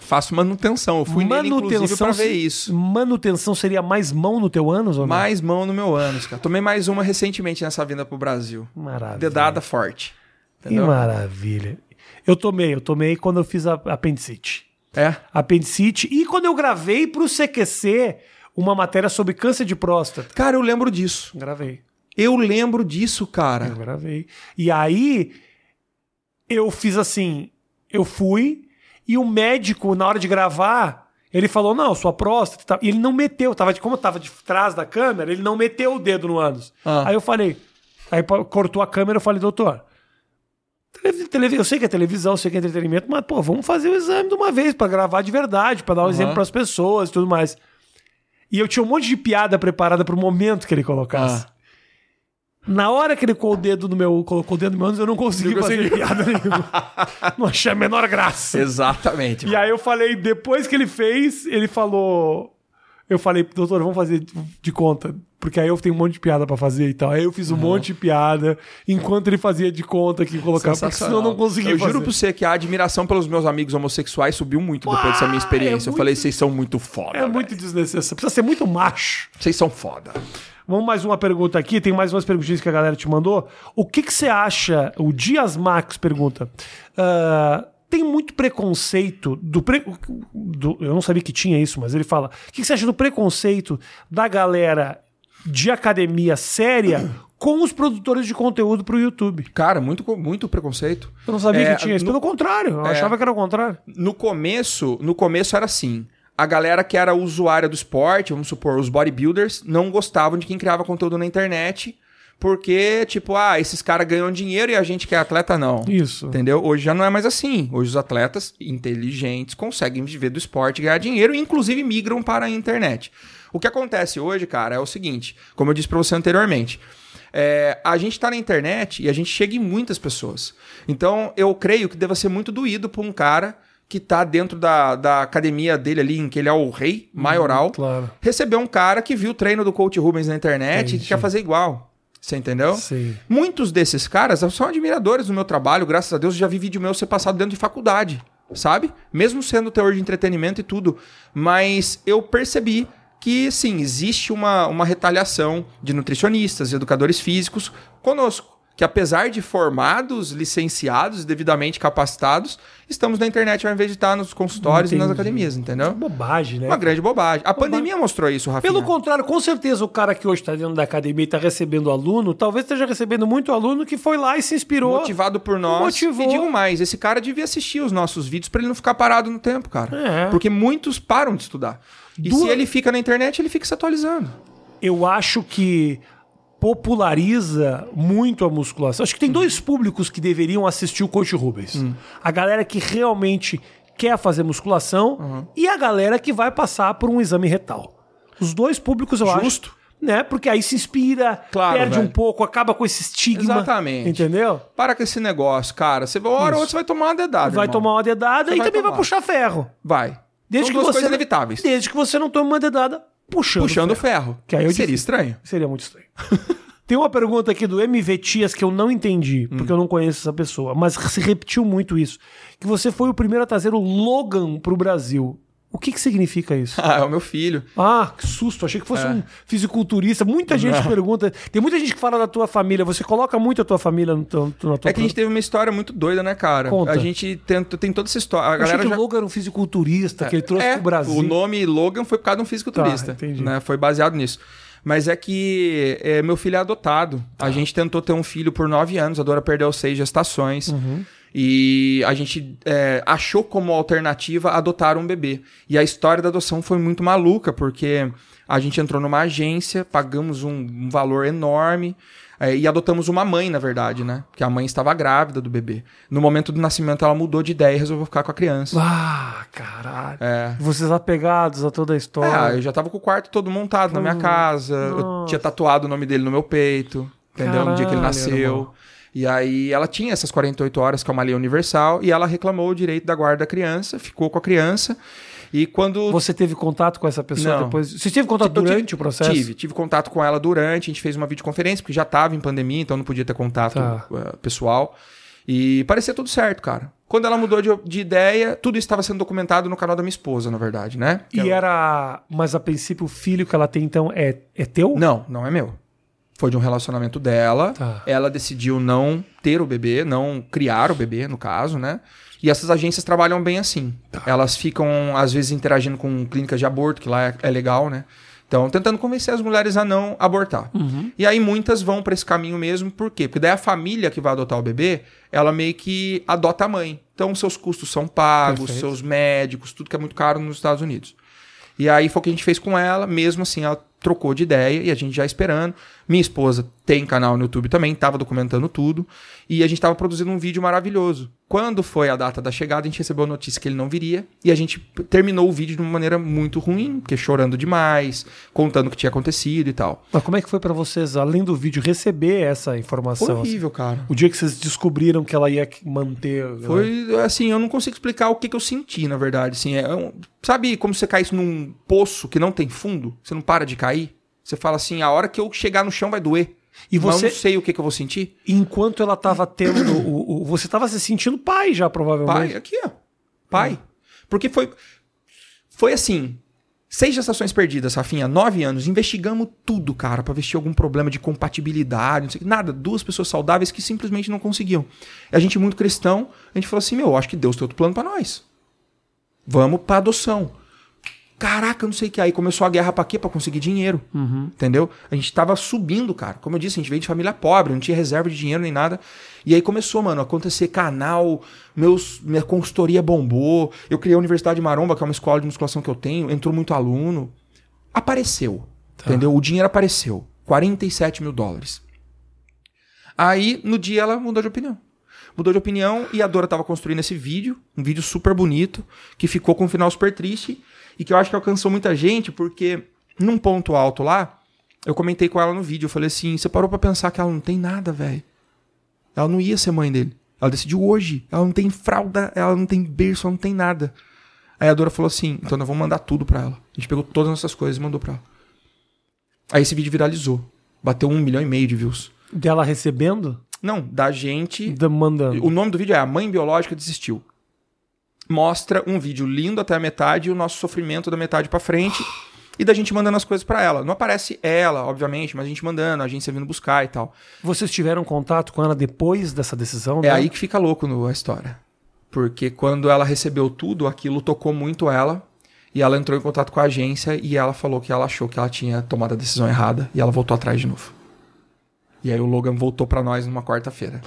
Faço manutenção. Eu fui nele, inclusive, pra ver isso. Manutenção seria mais mão no teu ânus ou não? Mais mão no meu ânus, cara. Tomei mais uma recentemente nessa vinda pro Brasil. Maravilha. Dedada forte. Que Entendeu? maravilha. Eu tomei, eu tomei quando eu fiz a apendicite. É. Apendicite e quando eu gravei pro CQC uma matéria sobre câncer de próstata. Cara, eu lembro disso. Gravei. Eu lembro disso, Eu cara. gravei. E aí eu fiz assim, eu fui e o médico na hora de gravar, ele falou: "Não, sua próstata", tá-" e ele não meteu, tava de como eu tava de trás da câmera, ele não meteu o dedo no ânus. Ah. Aí eu falei, aí cortou a câmera, eu falei: "Doutor, eu sei que é televisão, eu sei que é entretenimento, mas pô, vamos fazer o exame de uma vez pra gravar de verdade, pra dar um Aham. exemplo pras pessoas e tudo mais". E eu tinha um monte de piada preparada pro momento que ele colocasse. Ah. Na hora que ele colocou o dedo no meu, colocou o dedo no meu ânus, eu não consegui Não fazer piada nenhuma. não achei a menor graça. Exatamente. E aí eu falei, depois que ele fez, ele falou. Eu falei, doutor, vamos fazer de conta. Porque aí eu tenho um monte de piada pra fazer e tal. Aí eu fiz um monte de piada enquanto ele fazia de conta que colocava, porque senão eu não conseguia Eu fazer. juro pra você que a admiração pelos meus amigos homossexuais subiu muito depois dessa minha experiência. é eu falei, muito- vocês são muito foda. É velho. muito desnecessário. Precisa ser muito macho. Vocês são foda. Vamos mais uma pergunta aqui. Tem mais umas perguntinhas que a galera te mandou. O que, que você acha? O Dias Max pergunta. ah, tem muito preconceito do, pre- do- Eu não sabia que tinha isso, mas ele fala. O que, que você acha do preconceito da galera de academia séria com os produtores de conteúdo pro YouTube? Cara, muito, muito preconceito. Eu não sabia É, que tinha isso. no- Pelo contrário, eu É. achava que era o contrário. No começo, no começo era assim. A galera que era usuária do esporte, vamos supor, os bodybuilders, não gostavam de quem criava conteúdo na internet, porque, tipo, ah, esses caras ganham dinheiro e a gente que é atleta não. Isso. Entendeu? Hoje já não é mais assim. Hoje os atletas inteligentes conseguem viver do esporte e ganhar dinheiro e, inclusive, migram para a internet. O que acontece hoje, cara, é o seguinte: como eu disse para você anteriormente. é, a gente tá na internet e a gente chega em muitas pessoas. Então, eu creio que deva ser muito doído para um cara que tá dentro da, da academia dele ali, em que ele é o rei maioral, Claro. receber um cara que viu o treino do coach Rubens na internet e Entendi. que quer fazer igual. Você entendeu? sabe? Mesmo sendo teor de entretenimento e tudo. Mas eu percebi que, sim, existe uma, uma retaliação de nutricionistas, educadores físicos conosco. Que apesar de formados, licenciados, devidamente capacitados, estamos na internet ao invés de estar nos consultórios e nas Entendi. academias, entendeu? Bobagem, né? Uma grande bobagem. A pandemia mostrou isso, Rafinha. Pelo contrário, com certeza o cara que hoje está dentro da academia e está recebendo aluno, talvez esteja recebendo muito aluno que foi lá e se inspirou. Motivado por nós. Motivou. E digo mais, esse cara devia assistir os nossos vídeos pra ele não ficar parado no tempo, cara. É. Porque muitos param de estudar. E Duas- se ele fica na internet, ele fica se atualizando. Eu acho que populariza muito a musculação. Acho que tem dois públicos que deveriam assistir o Coach Rubens. Hum. A galera que realmente quer fazer musculação Uhum. e a galera que vai passar por um exame retal. Os dois públicos eu Justo. acho. Né? Porque aí se inspira, Claro, perde velho. um pouco, acaba com esse estigma. Exatamente. Entendeu? Para com esse negócio, cara. Você uma hora ou outra você vai tomar uma dedada. Vai irmão. tomar uma dedada Você e vai também vai tomar. puxar ferro. Vai. Desde São que duas você coisas inevitáveis. Desde que você não tome uma dedada puxando, Puxando ferro. Que aí eu Seria difícil. estranho. Seria muito estranho. Tem uma pergunta aqui do MV Tias que eu não entendi, Hum. porque eu não conheço essa pessoa, mas se repetiu muito isso. Que você foi o primeiro a trazer o Logan pro Brasil. O que que significa isso? Ah, é o meu filho. Ah, que susto. Achei que fosse um fisiculturista. Muita gente É. Não. pergunta. Tem muita gente que fala da tua família. Você coloca muito a tua família no teu, na tua É que a gente teve uma história muito doida, né, cara? Conta. A gente tenta, tem toda essa história. A Eu achei galera que já... o Logan era um fisiculturista que ele trouxe é, pro Brasil. O nome Logan foi por causa de um fisiculturista. Tá, entendi. né? Foi baseado nisso. Mas é que é, meu filho é adotado. Tá. A gente tentou ter um filho por nove anos, a Dora perdeu seis gestações. Uhum. E a gente é, achou como alternativa adotar um bebê. E a história da adoção foi muito maluca, porque a gente entrou numa agência, pagamos um, um valor enorme. é, e adotamos uma mãe, na verdade, né? Porque a mãe estava grávida do bebê. No momento do nascimento, ela mudou de ideia e resolveu ficar com a criança. Ah, caralho. É. Vocês apegados a toda a história. É, eu já tava com o quarto todo montado na minha casa. Eu Nossa. tinha tatuado o nome dele no meu peito, entendeu? no dia que ele Caralho, nasceu. E aí ela tinha essas 48 horas, que é uma lei universal, e ela reclamou o direito da guarda da criança, ficou com a criança. E quando. Você teve contato com essa pessoa Não. depois? Você teve contato Eu tive- durante o processo? Tive, tive contato com ela durante, a gente fez uma videoconferência, porque já tava em pandemia, então não podia ter contato Tá. eh, pessoal. E parecia tudo certo, cara. Quando ela mudou de, de ideia, tudo isso estava sendo documentado no canal da minha esposa, na verdade, né? Que E ela- era. Mas a princípio o filho que ela tem, então, é, é teu? Não, não é meu. Foi de um relacionamento dela. Tá. Ela decidiu não ter o bebê, não criar o bebê, no caso, né? E essas agências trabalham bem assim. Tá. Elas ficam, às vezes, interagindo com clínicas de aborto, que lá é, é legal, né? Então, tentando convencer as mulheres a não abortar. Uhum. E aí muitas vão pra esse caminho mesmo, por quê? Porque daí a família que vai adotar o bebê, ela meio que adota a mãe. Então, seus custos são pagos, Perfeito. seus médicos, tudo que é muito caro nos Estados Unidos. E aí foi o que a gente fez com ela, mesmo assim, ela trocou de ideia e a gente já esperando. Minha esposa tem canal no YouTube também, tava documentando tudo. E a gente tava produzindo um vídeo maravilhoso. Quando foi a data da chegada, a gente recebeu a notícia que ele não viria. E a gente terminou o vídeo de uma maneira muito ruim, porque chorando demais, contando o que tinha acontecido e tal. Mas como é que foi pra vocês, além do vídeo, receber essa informação? Foi horrível, cara. O dia que vocês descobriram que ela ia manter. né? Foi assim, eu não consigo explicar o que, que eu senti, na verdade. Assim, é um- sabe como você cai num poço que não tem fundo? Você não para de cair? Você fala assim, a hora que eu chegar no chão vai doer. E você- não sei o que, que eu vou sentir. Enquanto ela tava tendo. o, o- você tava se sentindo pai já, provavelmente. Pai, aqui, ó. Pai. Porque foi. Foi assim. Seis gestações perdidas, Rafinha, nove anos, investigamos tudo, cara, pra ver se tinha algum problema de compatibilidade, não sei, nada. Duas pessoas saudáveis que simplesmente não conseguiam. A gente, muito cristão, a gente falou assim: meu, acho que Deus tem outro plano pra nós. Vamos pra adoção. Caraca, não sei o que. Aí começou a guerra pra quê? Pra conseguir dinheiro. Entendeu? A gente tava subindo, cara. Como eu disse, a gente veio de família pobre, não tinha reserva de dinheiro nem nada. E aí começou, mano, a acontecer canal, meus, minha consultoria bombou. Eu criei a Universidade Maromba, que é uma escola de musculação que eu tenho, entrou muito aluno. Apareceu. Entendeu? O dinheiro apareceu. 47 mil dólares. Aí, no dia, ela mudou de opinião. Mudou de opinião e a Dora tava construindo esse vídeo, um vídeo super bonito, que ficou com um final super triste e que eu acho que alcançou muita gente, porque num ponto alto lá, eu comentei com ela no vídeo, eu falei assim, você parou pra pensar que ela não tem nada, velho. Ela não ia ser mãe dele. Ela decidiu hoje. Ela não tem fralda, ela não tem berço, ela não tem nada. Aí a Dora falou assim, então nós vamos mandar tudo pra ela. A gente pegou todas as nossas coisas e mandou pra ela. Aí esse vídeo viralizou. Bateu um milhão e meio de views. Dela recebendo? Não, da gente Demandando. o nome do vídeo é A Mãe Biológica Desistiu. Mostra um vídeo lindo até a metade e o nosso sofrimento da metade pra frente. E da gente mandando as coisas pra ela. Não aparece ela, obviamente, mas a gente mandando, a agência vindo buscar e tal. Vocês tiveram contato com ela depois dessa decisão? É né? aí que fica louco no, a história. Porque quando ela recebeu tudo, aquilo tocou muito ela. E ela entrou em contato com a agência e ela falou que ela achou que ela tinha tomado a decisão errada. E ela voltou atrás de novo. E aí o Logan voltou pra nós numa quarta-feira.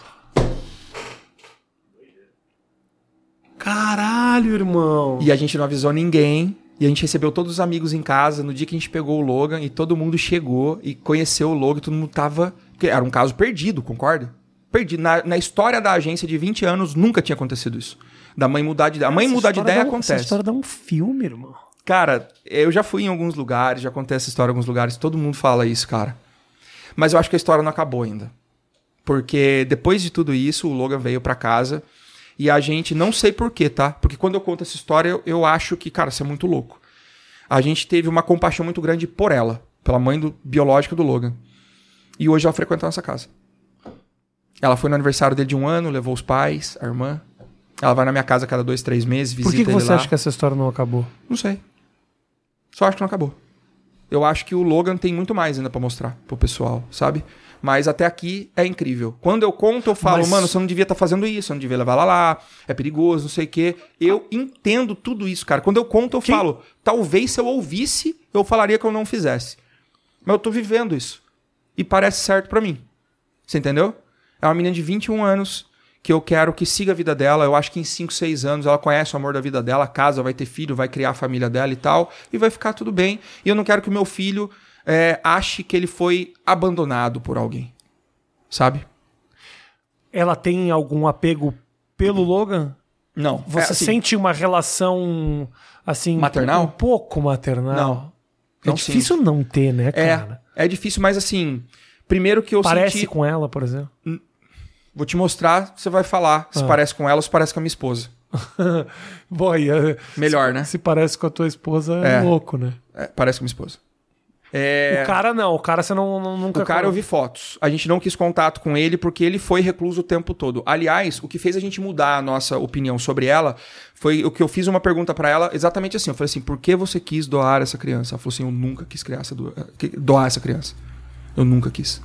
Caralho, irmão. E a gente não avisou ninguém. E a gente recebeu todos os amigos em casa no dia que a gente pegou o Logan. E todo mundo chegou e conheceu o Logan. Todo mundo tava. Era um caso perdido, concorda? Perdido. Na, na história da agência de 20 anos, nunca tinha acontecido isso. Da mãe mudar de ideia. A mãe Essa mudar de ideia um- Essa acontece. história dá um filme, irmão. Cara, eu já fui em alguns lugares, já contei essa história em alguns lugares, todo mundo fala isso, cara. Mas eu acho que a história não acabou ainda. Porque depois de tudo isso, o Logan veio pra casa e a gente, não sei porquê, tá? Porque quando eu conto essa história, eu, eu acho que, cara, isso é muito louco. A gente teve uma compaixão muito grande por ela, pela mãe do, biológica do Logan. E hoje ela frequenta a nossa casa. Ela foi no aniversário dele de um ano, levou os pais, a irmã. Ela vai na minha casa a cada dois, três meses, visita Por que, que você lá. acha que essa história não acabou? Não sei. Só acho que não acabou. Eu acho que o Logan tem muito mais ainda pra mostrar pro pessoal, sabe? Mas até aqui é incrível. Quando eu conto, eu falo, Mas- mano, você não devia estar fazendo isso, você não devia levar ela lá, é perigoso, não sei o quê. Eu entendo tudo isso, cara. Quando eu conto, eu Quem- falo, talvez se eu ouvisse, eu falaria que eu não fizesse. Mas eu tô vivendo isso. E parece certo pra mim. Você entendeu? É uma menina de 21 anos que eu quero que siga a vida dela. Eu acho que em 5, 6 anos ela conhece o amor da vida dela, casa, vai ter filho, vai criar a família dela e tal, e vai ficar tudo bem. E eu não quero que o meu filho é, ache que ele foi abandonado por alguém. Sabe? Ela tem algum apego pelo Logan? Não. Você é assim, sente uma relação assim Maternal? um pouco maternal? Não. É Não difícil não ter, né, cara? É, é difícil, mas assim, primeiro que eu Parece senti... com ela, por exemplo. Vou te mostrar, você vai falar se Ah. parece com ela ou se parece com a minha esposa. Boy, é- Melhor, né? se parece com a tua esposa, é, É. louco, né? É, parece com a minha esposa. É... O cara não, o cara você não, não- nunca... O cara eu vi fotos. A gente não quis contato com ele porque ele foi recluso o tempo todo. Aliás, o que fez a gente mudar a nossa opinião sobre ela foi o que eu fiz uma pergunta pra ela exatamente assim. Eu falei assim: por que você quis doar essa criança? Ela falou assim: eu nunca quis criar essa do... que- doar essa criança. Eu nunca quis.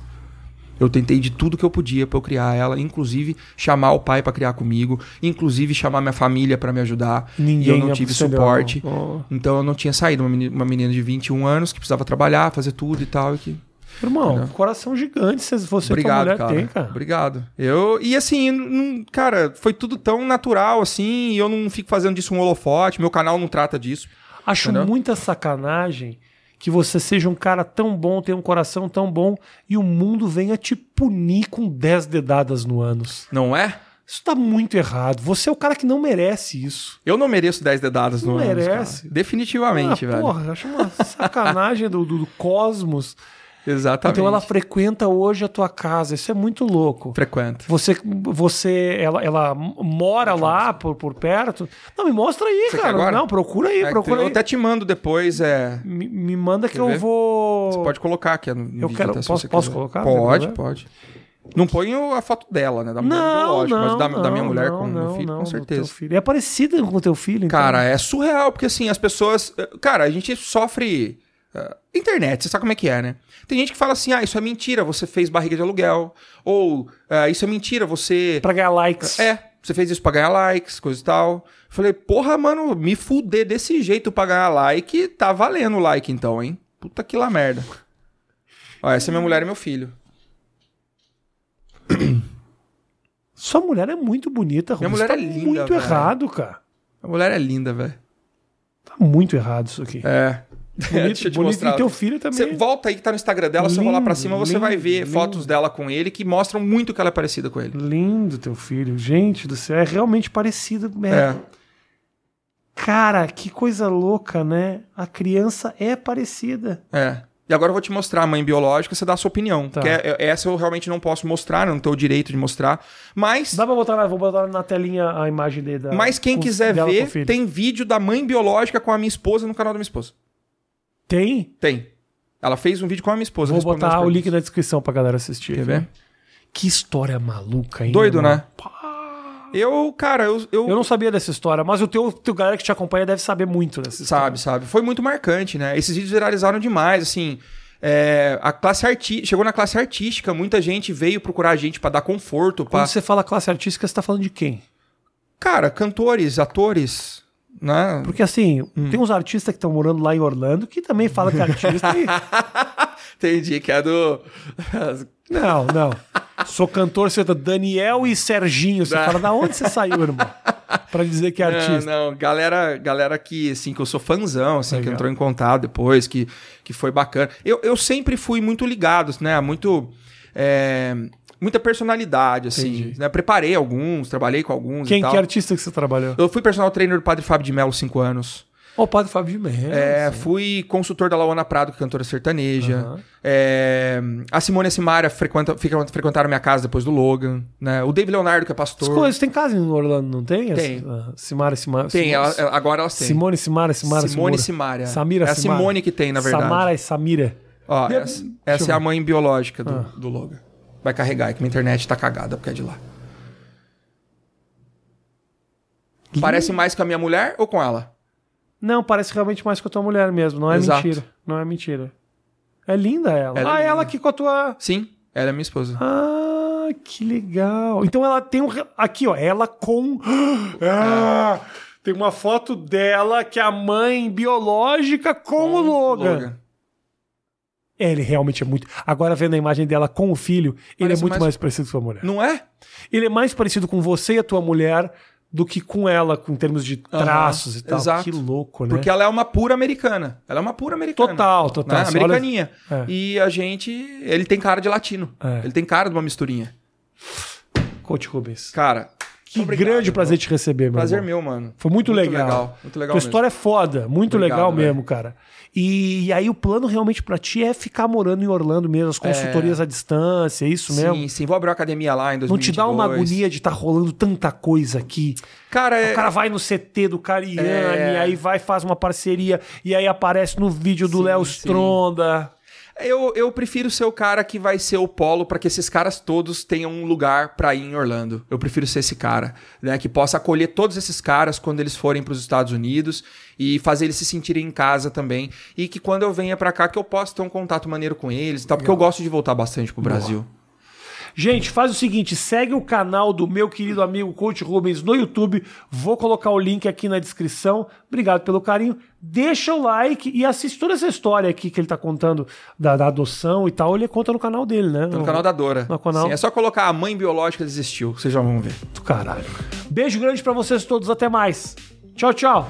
Eu tentei de tudo que eu podia pra eu criar ela, inclusive chamar o pai pra criar comigo, inclusive chamar minha família pra me ajudar. Ninguém e eu não tive suporte. Oh. Então eu não tinha saído. Uma menina, uma menina de 21 anos que precisava trabalhar, fazer tudo e tal. E que Irmão, coração gigante se você tua Obrigado, mulher cara. tem, cara. Obrigado. Eu, e assim, não- cara, foi tudo tão natural assim, e eu não fico fazendo disso um holofote, meu canal não trata disso. Acho Entendeu? muita sacanagem que você seja um cara tão bom, tenha um coração tão bom e o mundo venha te punir com 10 dedadas no ânus. Não é? Isso tá muito errado. Você é o cara que não merece isso. Eu não mereço 10 dedadas no Não ânus, merece. Definitivamente, ah, velho. Porra, acho uma sacanagem do, do, do cosmos. Exatamente. Então ela frequenta hoje a tua casa. Isso é muito louco. frequenta. Você, você ela, ela mora lá por, por perto? Não, me mostra aí, Você cara. agora? Não, procura aí, É, procura eu aí. até te mando depois, é. Me, me manda que Quer eu ver? vou. Você pode colocar aqui no, Eu vídeo, quero- se posso- posso colocar? Não Pode, pode. Não ponho a foto dela, né? Da mulher Não, biológica, não, mas da, da minha não, mulher não, com o meu não, filho, não, com certeza. filho. É parecida com o teu filho, então. Cara, é surreal, porque assim, as pessoas. Cara, a gente sofre. Eh, internet, você sabe como é que é, né? Tem gente que fala assim: ah, isso é mentira, você fez barriga de aluguel. Ou ah, isso é mentira, você. Pra ganhar likes. É, você fez isso pra ganhar likes, coisa e tal. Falei, porra, mano, me fuder desse jeito pra ganhar like, tá valendo o like então, hein? Puta que lá merda. Ó, essa é minha mulher e meu filho. Sua mulher é muito bonita, Minha Rubens. mulher tá é linda, muito velho. errado, cara. A mulher é linda, velho. Tá muito errado isso aqui. É. Bonito, Deixa eu te bonito. mostrar. E teu filho também. Você volta aí que tá no Instagram dela, você rolar pra Lindo, cima, você lindo, vai ver lindo. fotos dela com ele que mostram muito que ela é parecida com ele. Lindo teu filho. Gente do céu, é realmente parecido. É. É. Cara, que coisa louca, né? A criança é parecida. É. E agora eu vou te mostrar a mãe biológica, você dá a sua opinião. Tá. Que é- essa eu realmente não posso mostrar, não tenho o direito de mostrar. Mas, Dá pra botar na, vou botar na telinha a imagem dele. Da, mas quem com- quiser ver, tem vídeo da mãe biológica com a minha esposa no canal da minha esposa. Tem? Tem. Ela fez um vídeo com a minha esposa. Vou botar o link na descrição pra galera assistir. Quer ver? Que história maluca, hein? Doido, né? Pá. Eu, cara, eu. Eu, Eu não sabia dessa história, mas o teu, teu galera que te acompanha deve saber muito dessa história. Sabe, sabe. Foi muito marcante, né? Esses vídeos viralizaram demais, assim. é, a classe arti chegou na classe artística, muita gente veio procurar a gente pra dar conforto, Quando pra... você fala classe artística, você tá falando de quem? cara, cantores, atores, né? Porque assim, Hum. tem uns artistas que estão morando lá em Orlando que também falam que é artista e... Entendi que é do Não, não. Sou cantor, você tá Daniel e Serginho. Você fala, da onde você saiu, irmão? Pra dizer que é artista. Não, não, galera, galera que, assim, que eu sou fãzão, assim, que Legal. entrou em contato depois, que, que foi bacana. Eu, eu sempre fui muito ligado, né, muito... é, muita personalidade, assim, né? Preparei alguns, trabalhei com alguns Quem que artista que você trabalhou? Eu fui personal trainer do Padre Fábio de Mello cinco anos. Ó, o Padre Fábio de Mello. É, fui consultor da Laona Prado, que é cantora sertaneja. Aham. É, a Simone e a Simária frequenta, fica- frequentaram minha casa depois do Logan. Né? O David Leonardo, que é pastor. As coisas, tem casa em Orlando, não tem? Tem. Simara, Simara. Tem, ela- agora elas têm. Simone, Simara, Simara, Simone e. Simária. Samira, é a Simara. Simone que tem, na verdade. Samara e Samira. Ó, essa, essa é a mãe biológica do, Ah. do Logan. Vai carregar, é que minha internet tá cagada porque é de lá. Parece mais com a minha mulher ou com ela? Não, parece realmente mais com a tua mulher mesmo. Não é Exato. mentira. Não é mentira. É linda ela. Ela é ah, linda. ela aqui com a tua... Sim, ela é minha esposa. Ah, que legal. Então ela tem um. Aqui, ó, ela com. Ah, tem uma foto dela que é a mãe biológica com, o Logan. É, Ele realmente é muito. Agora, vendo a imagem dela com o filho, ele Parece é muito mais- mais... parecido com sua mulher. Não é? Ele é mais parecido com você e a tua mulher do que com ela, em termos de traços e tal. exato. Que louco, né? Porque ela é uma pura americana. Ela é uma pura americana. Total, total. Né? Você olha- Americaninha. É. E a gente. Ele tem cara de latino. É. Ele tem cara de uma misturinha. Coach Rubens. Cara. Que obrigado, grande prazer irmão. te receber, meu Prazer irmão. meu, mano. Foi muito, legal. Muito legal. Tua mesmo. história é foda, muito Obrigado, legal velho. mesmo, cara. E, e aí o plano realmente pra ti é ficar morando em Orlando mesmo, as consultorias à distância, é isso mesmo? Sim, sim. Vou abrir uma academia lá em Não 2022. te dá uma agonia de estar rolando tanta coisa aqui? Cara, é... O cara vai no CT do Cariani, É. aí vai faz uma parceria, e aí aparece no vídeo do Sim, Léo sim. Stronda. Eu, eu prefiro ser o cara que vai ser o polo pra que esses caras todos tenham um lugar pra ir em Orlando. Eu prefiro ser esse cara, né? Que possa acolher todos esses caras quando eles forem pros Estados Unidos e fazer eles se sentirem em casa também. E que quando eu venha pra cá, que eu possa ter um contato maneiro com eles e tal. Porque eu gosto de voltar bastante pro Brasil. Gente, faz o seguinte, segue o canal do meu querido amigo Coach Rubens no YouTube. Vou colocar o link aqui na descrição. Obrigado pelo carinho. Deixa o like e assiste toda essa história aqui que ele tá contando da, da adoção e tal. Ele conta no canal dele, né? No canal da Dora. No canal. Sim, é só colocar a mãe biológica desistiu. Vocês já vão ver. do caralho. Beijo grande pra vocês todos. Até mais. Tchau, tchau.